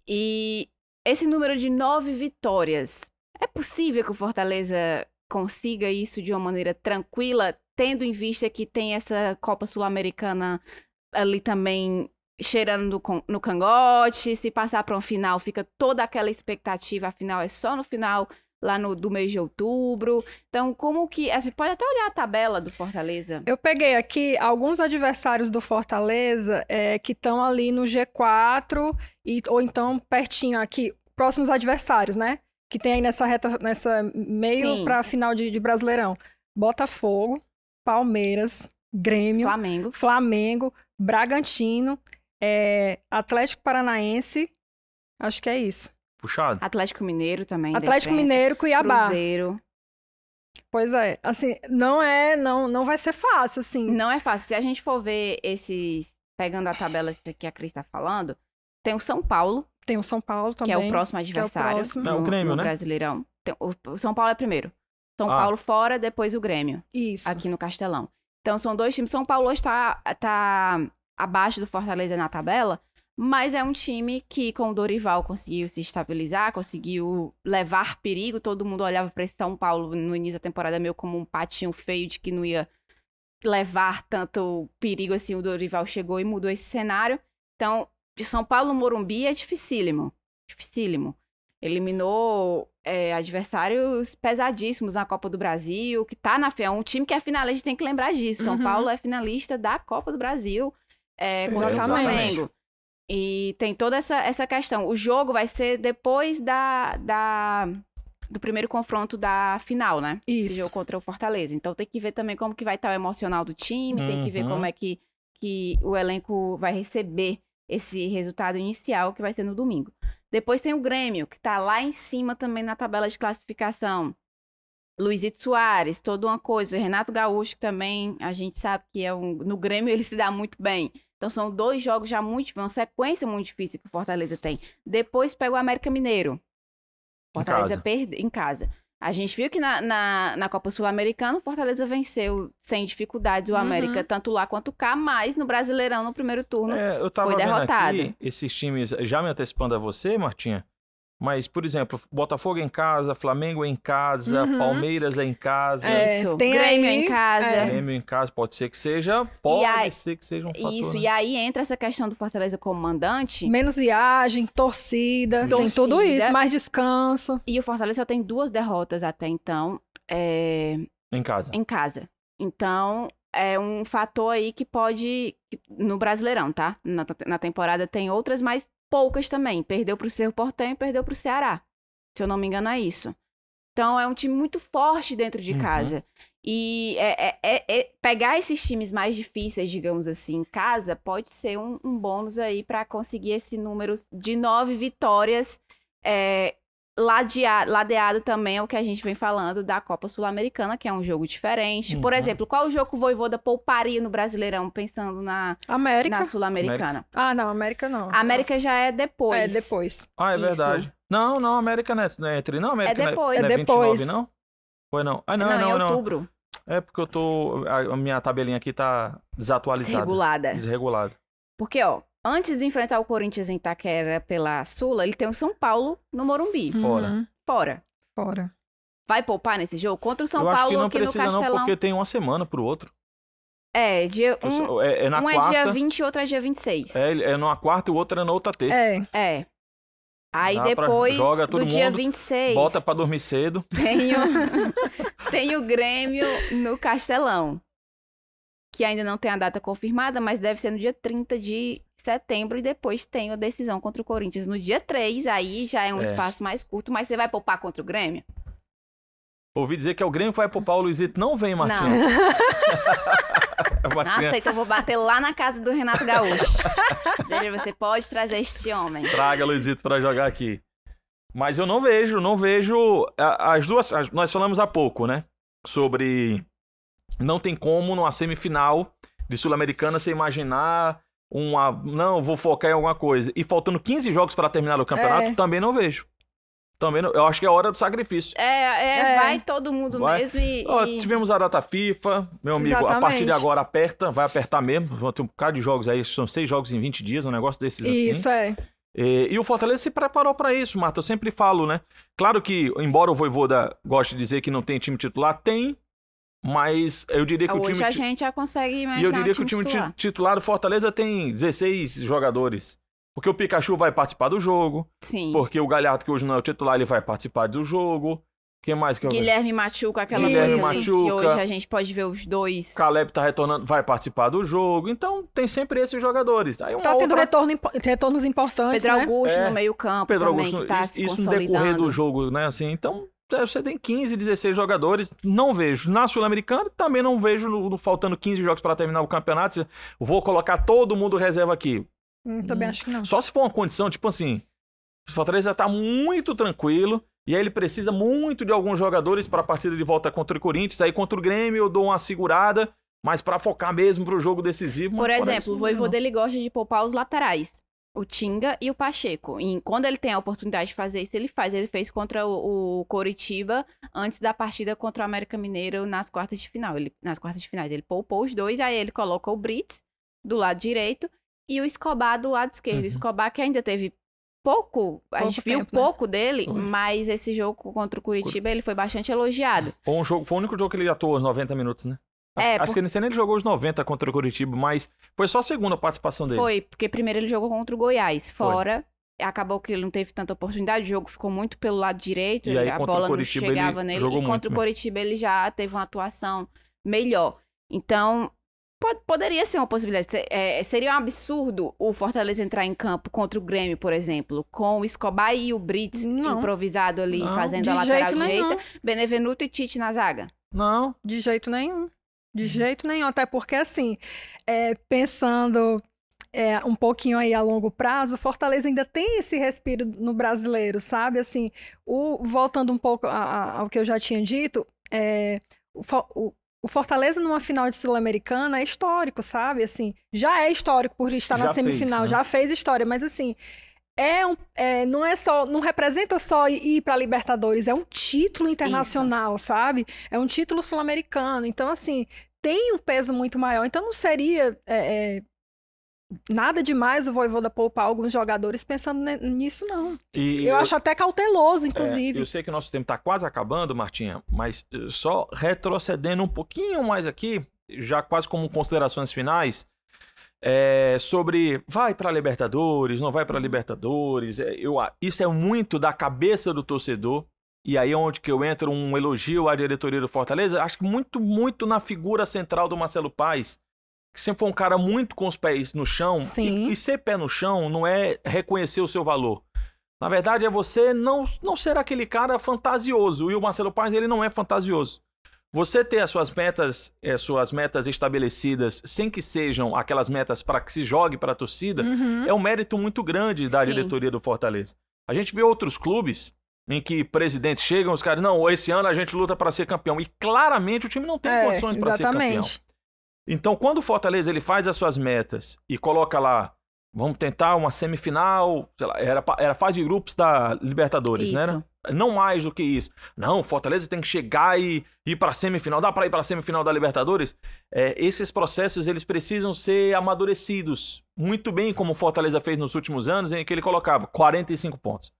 E esse número de nove vitórias, é possível que o Fortaleza consiga isso de uma maneira tranquila, tendo em vista que tem essa Copa Sul-Americana ali também cheirando no, cangote, se passar para um final, fica toda aquela expectativa, afinal é só no final lá no do mês de outubro. Então, como que, você pode até olhar a tabela do Fortaleza. Eu peguei aqui alguns adversários do Fortaleza é, que estão ali no G4 e, ou então pertinho aqui, próximos adversários, né? Que tem aí nessa reta, nessa meio para final de, de Brasileirão. Botafogo, Palmeiras, Grêmio, Flamengo. Flamengo, Bragantino, é, Atlético Paranaense, acho que é isso. Puxado. Atlético Mineiro também. Atlético repente, Mineiro, Cuiabá. Cruzeiro. Pois é, assim, não é, não, não vai ser fácil, assim. Não é fácil. Se a gente for ver esses. Pegando a tabela que a Cris está falando, tem o São Paulo, Tem o São Paulo também. que é o próximo adversário. próximo. É, o no- Grêmio, no né? Brasileirão. Tem- o, o São Paulo é primeiro. São Ah. Paulo fora, depois o Grêmio, Isso. aqui no Castelão. Então são dois times. São Paulo hoje tá, tá abaixo do Fortaleza na tabela, mas é um time que com o Dorival conseguiu se estabilizar, conseguiu levar perigo. Todo mundo olhava para esse São Paulo no início da temporada meio como um patinho feio de que não ia levar tanto perigo assim. O Dorival chegou e mudou esse cenário. Então, de São Paulo Morumbi é dificílimo. Dificílimo. Eliminou é, adversários pesadíssimos na Copa do Brasil, que tá na é um time que é finalista, a gente tem que lembrar disso. São Uhum. Paulo é finalista da Copa do Brasil é, contra o Exatamente. Flamengo. E tem toda essa, essa questão. O jogo vai ser depois da, da, do primeiro confronto da final, né? Esse Isso. jogo contra o Fortaleza. Então tem que ver também como que vai estar o emocional do time, tem que ver Uhum. como é que, que o elenco vai receber esse resultado inicial, que vai ser no domingo. Depois tem o Grêmio, que tá lá em cima também na tabela de classificação. Luizito Soares, toda uma coisa. Renato Gaúcho, que também a gente sabe que é um. No Grêmio ele se dá muito bem. Então são dois jogos já muito. Uma sequência muito difícil que o Fortaleza tem. Depois pega o América Mineiro. Em Fortaleza casa. perde em casa. A gente viu que na, na, na Copa Sul-Americana o Fortaleza venceu sem dificuldades o Uhum. América, tanto lá quanto cá, mas no Brasileirão, no primeiro turno. É, eu tava foi vendo derrotado. aqui esses times, já me antecipando a você, Martinha, Mas, por exemplo, Botafogo em casa, Flamengo em casa, Uhum. Palmeiras em casa, É, Isso. tem Grêmio aí, em casa. é. Grêmio em casa, pode ser que seja, pode aí- ser que seja um fator. Isso, né? e aí entra essa questão do Fortaleza como mandante. Menos viagem, torcida, tem Torcida. tudo isso, mais descanso. E o Fortaleza só tem duas derrotas até então é, Em casa. em casa. Então, é um fator aí que pode. No Brasileirão, tá? Na, na temporada tem outras, mas poucas também. Perdeu pro Cerro Portenho e perdeu pro Ceará. Se eu não me engano, é isso. Então, é um time muito forte dentro de Uhum. casa. E é, é- é- é- pegar esses times mais difíceis, digamos assim, em casa, pode ser um, um bônus aí para conseguir esse número de nove vitórias. É, ladea- ladeado também é o que a gente vem falando da Copa Sul-Americana, que é um jogo diferente. Por Uhum. exemplo, qual o jogo que o Voivoda pouparia no Brasileirão, pensando na, América. na Sul-Americana? Ah, não, América não. A América já é depois. É, depois. Ah, é Isso. verdade. Não, não, América não é, não é entre, não, América não depois. não é É 29, depois. não? Foi não. Ah, não, não, não, em não. outubro. É porque eu tô, a, minha tabelinha aqui tá desatualizada. Regulada. Desregulada. Porque, ó, antes de enfrentar o Corinthians em Itaquera pela Sula, ele tem o São Paulo no Morumbi. Fora. Uhum, Fora. fora. Vai poupar nesse jogo? Contra o São eu acho Paulo que não aqui no precisa não, Castelão. porque tem uma semana pro outro. É, dia, um, é, é na um é quarta. dia 20 e outro é dia 26. É, é numa quarta e o outro é na outra terça. É. É. Aí Dá pra- depois joga do todo dia mundo, 26, Bota pra dormir cedo. tem o, tem o Grêmio no Castelão. Que ainda não tem a data confirmada, mas deve ser no dia 30 de setembro. E depois tem a decisão contra o Corinthians no dia 3. Aí já é um É. espaço mais curto. Mas você vai poupar contra o Grêmio? Ouvi dizer que é o Grêmio que vai poupar o Luizito. Não vem. Martinho, Nossa, então eu vou bater lá na casa do Renato Gaúcho. Você pode trazer este homem. traga Luizito pra jogar aqui. Mas eu não vejo, não vejo as duas. as- nós falamos há pouco, né? Sobre não tem como numa semifinal de Sul-Americana você imaginar uma. Não, vou focar em alguma coisa. E faltando 15 jogos para terminar o campeonato, É. também não vejo. Também não, eu acho que é hora do sacrifício. É, é, É. vai todo mundo Vai. mesmo e. Ó, e- tivemos a data FIFA, meu amigo. A partir de Exatamente. agora aperta, vai apertar mesmo. Vão ter um bocado de jogos aí, são seis jogos em 20 dias, um negócio desses assim. Isso é. E, e o Fortaleza se preparou para isso, Marta. Eu sempre falo, né? Claro que, embora o Voivoda goste de dizer que não tem time titular, tem. Mas eu diria que o Hoje time. a ti- gente já consegue E imaginar eu diria que o time ti- titular. titular do Fortaleza tem 16 jogadores. Porque o Pikachu vai participar do jogo. Sim. Porque o Galhardo, que hoje não é o titular, ele vai participar do jogo. Quem mais que eu Guilherme Machuca, aquela Guilherme coisa assim, que hoje a gente pode ver os dois. Caleb tá retornando, vai participar do jogo. Então tem sempre esses jogadores. Aí uma Tá tendo outra- retorno, retornos importantes, Pedro né? Augusto É. no meio campo Pedro também, Augusto, que tá isso, se isso no decorrer do jogo, né? Assim, então você tem 15, 16 jogadores, não vejo. Na Sul-Americana também não vejo no- no- faltando 15 jogos para terminar o campeonato. Vou colocar todo mundo reserva aqui. Hum, também acho que não. Só se for uma condição, tipo assim, o Fortaleza tá muito tranquilo e aí ele precisa muito de alguns jogadores para a partida de volta contra o Corinthians, aí contra o Grêmio eu dou uma segurada, mas para focar mesmo pro jogo decisivo. Por exemplo, o. Voivoda ele gosta de poupar os laterais. O Tinga e o Pacheco. E quando ele tem a oportunidade de fazer isso, ele faz. Ele fez contra o, o Coritiba antes da partida contra o América Mineiro nas quartas de final. Ele, nas quartas de finais, ele poupou os dois, aí ele coloca o Brits do lado direito e o Escobar do lado esquerdo. Uhum. O Escobar que ainda teve pouco, a Pouco gente viu tempo, né? pouco dele, Foi. mas esse jogo contra o Curitiba ele foi bastante elogiado. Foi, um jogo, foi o único jogo que ele atuou os 90 minutos, né? Acho, É, acho por- que ele, nem ele jogou os 90 contra o Curitiba, mas foi só a segunda participação dele. Foi, porque primeiro ele jogou contra o Goiás, Foi. fora. Acabou que ele não teve tanta oportunidade, o jogo ficou muito pelo lado direito, E aí, a contra o bola não Coritiba, ele chegava nele. jogou E muito contra o mesmo. Coritiba ele já teve uma atuação melhor. Então, po- poderia ser uma possibilidade. É, seria um absurdo o Fortaleza entrar em campo contra o Grêmio, por exemplo, com o Escobar e o Brits Não. improvisado ali, Não. fazendo a lateral direita, nenhum. Benevenuto e Tite na zaga. Não, De jeito nenhum. De jeito nenhum. Até porque, assim, é, pensando é, um pouquinho aí a longo prazo, o Fortaleza ainda tem esse respiro no brasileiro, sabe? Assim, o, voltando um pouco a- a- ao que eu já tinha dito, é, o, o- o Fortaleza numa final de Sul-Americana é histórico, sabe? Assim, já é histórico por estar na Já fez, semifinal, né? já fez história, mas assim. É um, é, não é só, não representa só ir para Libertadores, é um título internacional, sabe? É um título sul-americano. Então, assim, tem um peso muito maior. Então, não seria é, é, nada demais o Voivoda poupar alguns jogadores pensando nisso, não. E Eu, acho até cauteloso, É, inclusive. eu sei que o nosso tempo está quase acabando, Martinha, mas eh, só retrocedendo um pouquinho mais aqui, já quase como considerações finais, é, sobre vai para Libertadores, não vai para Libertadores. é, eu, isso é muito da cabeça do torcedor. E aí é onde que eu entro um elogio à diretoria do Fortaleza. Acho que muito, muito na figura central do Marcelo Paes, que sempre foi um cara muito com os pés no chão. Sim. E, e ser pé no chão não é reconhecer o seu valor. Na verdade, é você não, não ser aquele cara fantasioso. E o Marcelo Paes, ele não é fantasioso. Você ter as suas metas, eh, suas metas estabelecidas, sem que sejam aquelas metas para que se jogue para a torcida, Uhum. é um mérito muito grande da Sim. diretoria do Fortaleza. A gente vê outros clubes em que presidentes chegam, os caras, não, esse ano a gente luta para ser campeão. E claramente o time não tem É, condições para ser campeão. exatamente. Então, quando o Fortaleza ele faz as suas metas e coloca lá, vamos tentar uma semifinal, sei lá, era, era fase de grupos da Libertadores, né? Isso. Não mais do que isso. Não, o Fortaleza tem que chegar e ir para semifinal. Dá para ir para semifinal da Libertadores? É, esses processos eles precisam ser amadurecidos muito bem, como o Fortaleza fez nos últimos anos, em que ele colocava 45 pontos.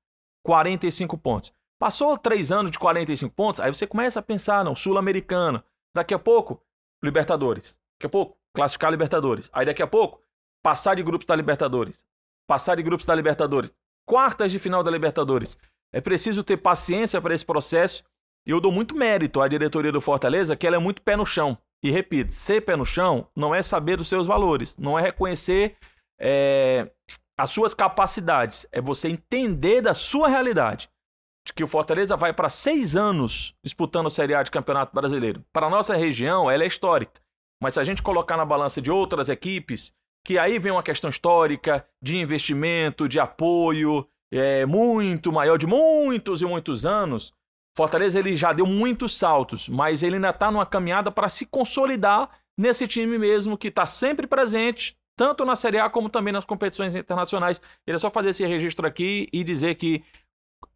45 pontos. Passou três anos de 45 pontos, aí você começa a pensar, não, Sul-Americano. Daqui a pouco, Libertadores. Daqui a pouco, classificar Libertadores. Aí daqui a pouco, passar de grupos da Libertadores. Passar de grupos da Libertadores. Quartas de final da Libertadores. É preciso ter paciência para esse processo. E eu dou muito mérito à diretoria do Fortaleza, que ela é muito pé no chão. E repito, ser pé no chão não é saber dos seus valores, não é reconhecer é, as suas capacidades, é você entender da sua realidade. De que o Fortaleza vai para seis anos disputando a Série A de Campeonato Brasileiro. Para a nossa região, ela é histórica. Mas se a gente colocar na balança de outras equipes, que aí vem uma questão histórica de investimento, de apoio, é, muito maior, de muitos e muitos anos, Fortaleza ele já deu muitos saltos, mas ele ainda está numa caminhada para se consolidar nesse time mesmo que está sempre presente, tanto na Série A como também nas competições internacionais. Ele é só fazer esse registro aqui e dizer que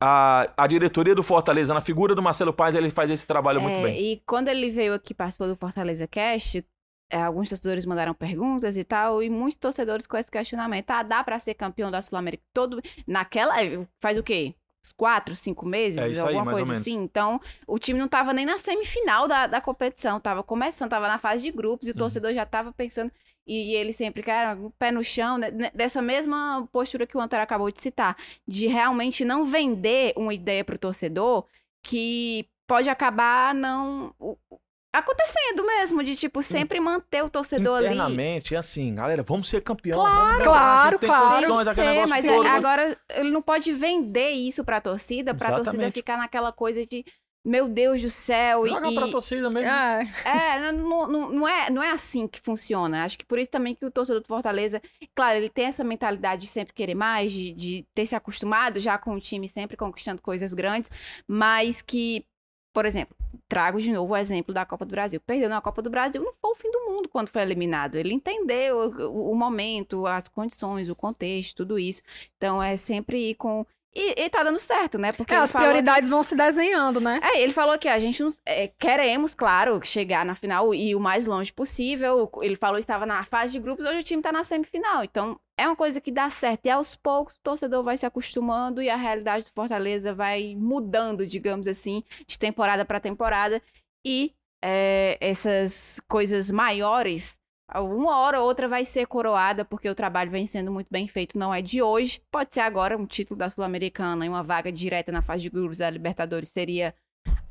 a, a diretoria do Fortaleza, na figura do Marcelo Paes, ele faz esse trabalho muito É, bem. E quando ele veio aqui, participou do Fortaleza Cast, é, alguns torcedores mandaram perguntas e tal, e muitos torcedores com esse questionamento. Ah, dá pra ser campeão da Sul-América todo naquela. Faz o quê? Quatro, cinco meses? É aí, alguma ou coisa assim. Então, o time não tava nem na semifinal da, da competição, tava começando, tava na fase de grupos, e o Uhum. torcedor já tava pensando. E, ele sempre, cara, pé no chão, né, né, dessa mesma postura que o Antero acabou de citar, de realmente não vender uma ideia pro torcedor que pode acabar não o- o- acontecendo mesmo, de tipo sempre manter o torcedor ali. Internamente, é assim, galera, vamos ser campeão. Claro, claro, a claro. Ser, mas todo. agora ele não pode vender isso pra torcida, pra torcida Exatamente. ficar naquela coisa de meu Deus do céu Joga e- pra torcida mesmo. Ah, é, não, não, não é, não é assim que funciona. Acho que por isso também que o torcedor do Fortaleza, claro, ele tem essa mentalidade de sempre querer mais, de, de ter se acostumado já com o time sempre conquistando coisas grandes, mas que, por exemplo, trago de novo o exemplo da Copa do Brasil. Perdeu na Copa do Brasil, não foi o fim do mundo quando foi eliminado. Ele entendeu o, o momento, as condições, o contexto, tudo isso. Então é sempre ir com. E, e tá dando certo, né? Porque é, as prioridades vão se desenhando, né? é, ele falou que a gente não- é, queremos, claro, chegar na final e o mais longe possível. Ele falou que estava na fase de grupos, hoje o time está na semifinal. Então, é uma coisa que dá certo. E aos poucos o torcedor vai se acostumando e a realidade do Fortaleza vai mudando, digamos assim, de temporada para temporada. E é, essas coisas maiores, uma hora ou outra vai ser coroada, porque o trabalho vem sendo muito bem feito, não é de hoje. Pode ser agora um título da Sul-Americana e uma vaga direta na fase de grupos da Libertadores seria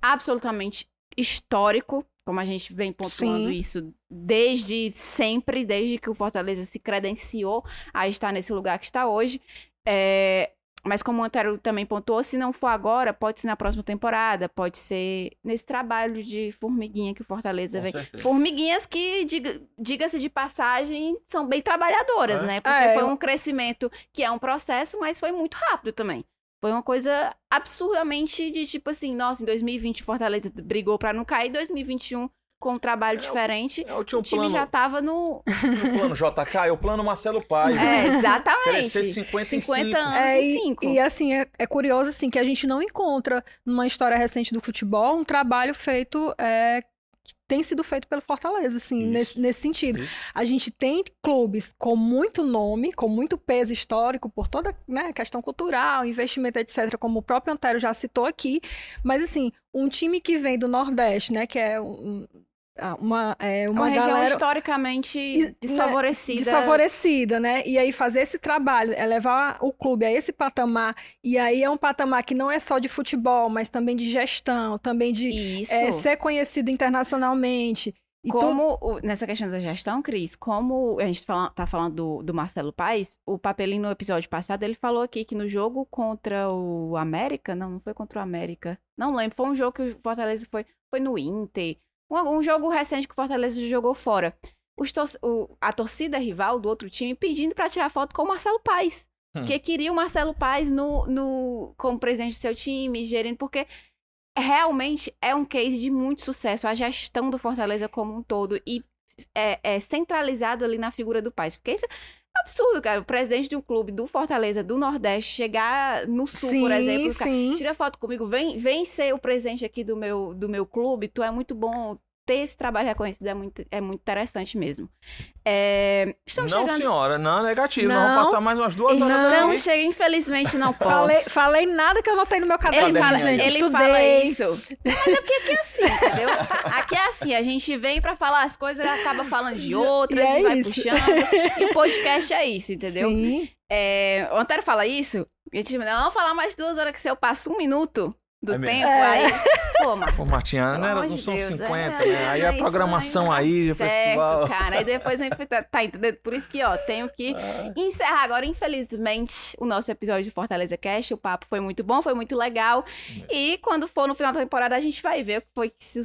absolutamente histórico, como a gente vem pontuando Sim. isso desde sempre, desde que o Fortaleza se credenciou a estar nesse lugar que está hoje. É, mas como o Antero também pontuou, se não for agora, pode ser na próxima temporada, pode ser nesse trabalho de formiguinha que o Fortaleza Com vem. certeza. Formiguinhas que, diga- diga-se de passagem, são bem trabalhadoras, É. né? Porque É, foi eu- um crescimento que é um processo, mas foi muito rápido também. Foi uma coisa absurdamente de tipo assim, nossa, em 2020 o Fortaleza brigou pra não cair, 2021 com um trabalho É, diferente, É, eu tinha o um time plano, já tava no... o plano JK, é o plano Marcelo Paes. É, exatamente. Crescer 55. 50 anos É, e e, 5. e assim, é, é curioso assim que a gente não encontra numa história recente do futebol um trabalho feito é, tem sido feito pelo Fortaleza, assim, Isso. nesse, nesse sentido. Isso. A gente tem clubes com muito nome, com muito peso histórico, por toda né, questão cultural, investimento, etc., como o próprio Antero já citou aqui. Mas, assim, um time que vem do Nordeste, né, que é um- uma, é, Uma, uma região galera historicamente E- né, desfavorecida. desfavorecida, né? E aí fazer esse trabalho, é levar o clube a esse patamar, e aí é um patamar que não é só de futebol, mas também de gestão, também de é, ser conhecido internacionalmente. E Como, o- nessa questão da gestão, Cris, como a gente fala, tá falando do, do Marcelo Paes, o Papelinho no episódio passado, ele falou aqui que no jogo contra o América, não, não foi contra o América, não lembro, foi um jogo que o Fortaleza foi, foi no Inter, um, um jogo recente que o Fortaleza jogou fora. Tor- o- a torcida rival do outro time pedindo pra tirar foto com o Marcelo Paes. Hum. Porque queria o Marcelo Paes no, no, como presidente do seu time, gerindo, porque realmente é um case de muito sucesso, a gestão do Fortaleza como um todo e é, é centralizado ali na figura do Paes. Porque isso absurdo, cara. O presidente de um clube do Fortaleza, do Nordeste, chegar no Sul, sim, por exemplo, cara, tira foto comigo, vem, vem ser o presidente aqui do meu, do meu clube, tu é muito bom. Ter esse trabalho reconhecido é muito, é muito interessante mesmo. É, não, chegando... senhora, não, negativo. Não. Vamos passar mais umas duas horas Não, aqui. chega, infelizmente não posso. Falei, falei nada que eu anotei no meu caderno, Ele fala, gente. ele Estudei. fala isso. Mas é porque aqui é assim, entendeu? Aqui é assim, a gente vem pra falar as coisas e acaba falando de outras E é e vai isso. puxando. E o podcast é isso, entendeu? Sim. É, o Antero fala isso, a gente não vamos falar mais duas horas que se eu passo um minuto do É tempo, É. aí... Pô, Marcos, Pô, Martinha, né, amor não de são Deus, 50, é, né? Aí é a isso programação não aí, o tá pessoal. certo, cara. Aí depois a gente tá, tá entendendo? Por isso que, ó, tenho que encerrar agora, infelizmente, o nosso episódio de Fortaleza Cast. O papo foi muito bom, foi muito legal. E quando for no final da temporada, a gente vai ver o que foi que se,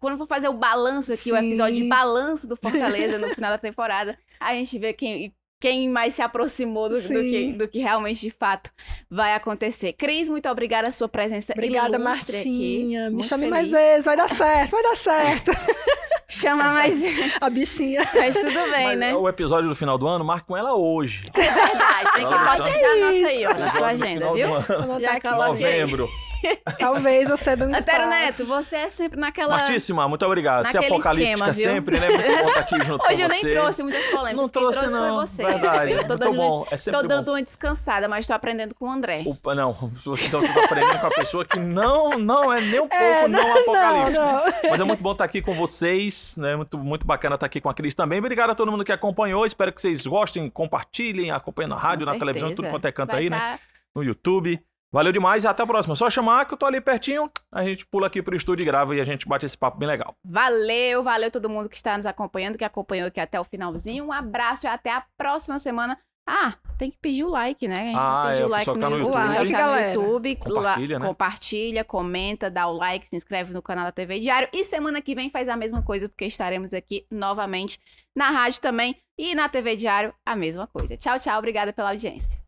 quando for fazer o balanço aqui, o Sim. episódio de balanço do Fortaleza no final da temporada, a gente vê quem quem mais se aproximou do, do que, do que realmente de fato vai acontecer. Cris, muito obrigada a sua presença Obrigada, ilustre aqui. Martinha. Me Muito chame feliz. mais vezes, vai dar certo, vai dar certo. Chama mais. A bichinha. Mas tudo bem, Mas né? o episódio do final do ano, marca com ela hoje. É verdade, tem que Ela botar já anota aí, ó, na sua agenda, viu? Já coloquei. Novembro. Talvez você dê um Antero espaço. Neto, você é sempre naquela. Martíssima, muito obrigado. Você é apocalíptica esquema, viu? sempre, né? Muito bom estar aqui junto Hoje com eu nem trouxe muitas polêmicas. Não trouxe, trouxe não. foi você. Verdade. Eu tô Muito dando, bom. É tô sempre bom. dando uma descansada, mas tô aprendendo com o André. Opa, não, então você tá aprendendo com a pessoa que não, não é nem um pouco É, não, não, apocalíptica. não. Mas é muito bom estar aqui com vocês, né? Muito, muito bacana estar aqui com a Cris também. Obrigado a todo mundo que acompanhou. Espero que vocês gostem, compartilhem, acompanhem na rádio, Com na televisão, certeza. tudo quanto é canto Vai aí, né? tá- No YouTube. Valeu demais e até a próxima. Só chamar que eu tô ali pertinho, a gente pula aqui pro estúdio e grava e a gente bate esse papo bem legal. Valeu, valeu todo mundo que está nos acompanhando, que acompanhou aqui até o finalzinho. Um abraço e até a próxima semana. Ah, tem que pedir o like, né? A gente Ah, pediu é, o o like no, tá no YouTube. Pessoal que tá no. YouTube. Compartilha, né? Compartilha, comenta, dá o like, se inscreve no canal da TV Diário. E semana que vem faz a mesma coisa, porque estaremos aqui novamente na rádio também e na TV Diário, a mesma coisa. Tchau, tchau. Obrigada pela audiência.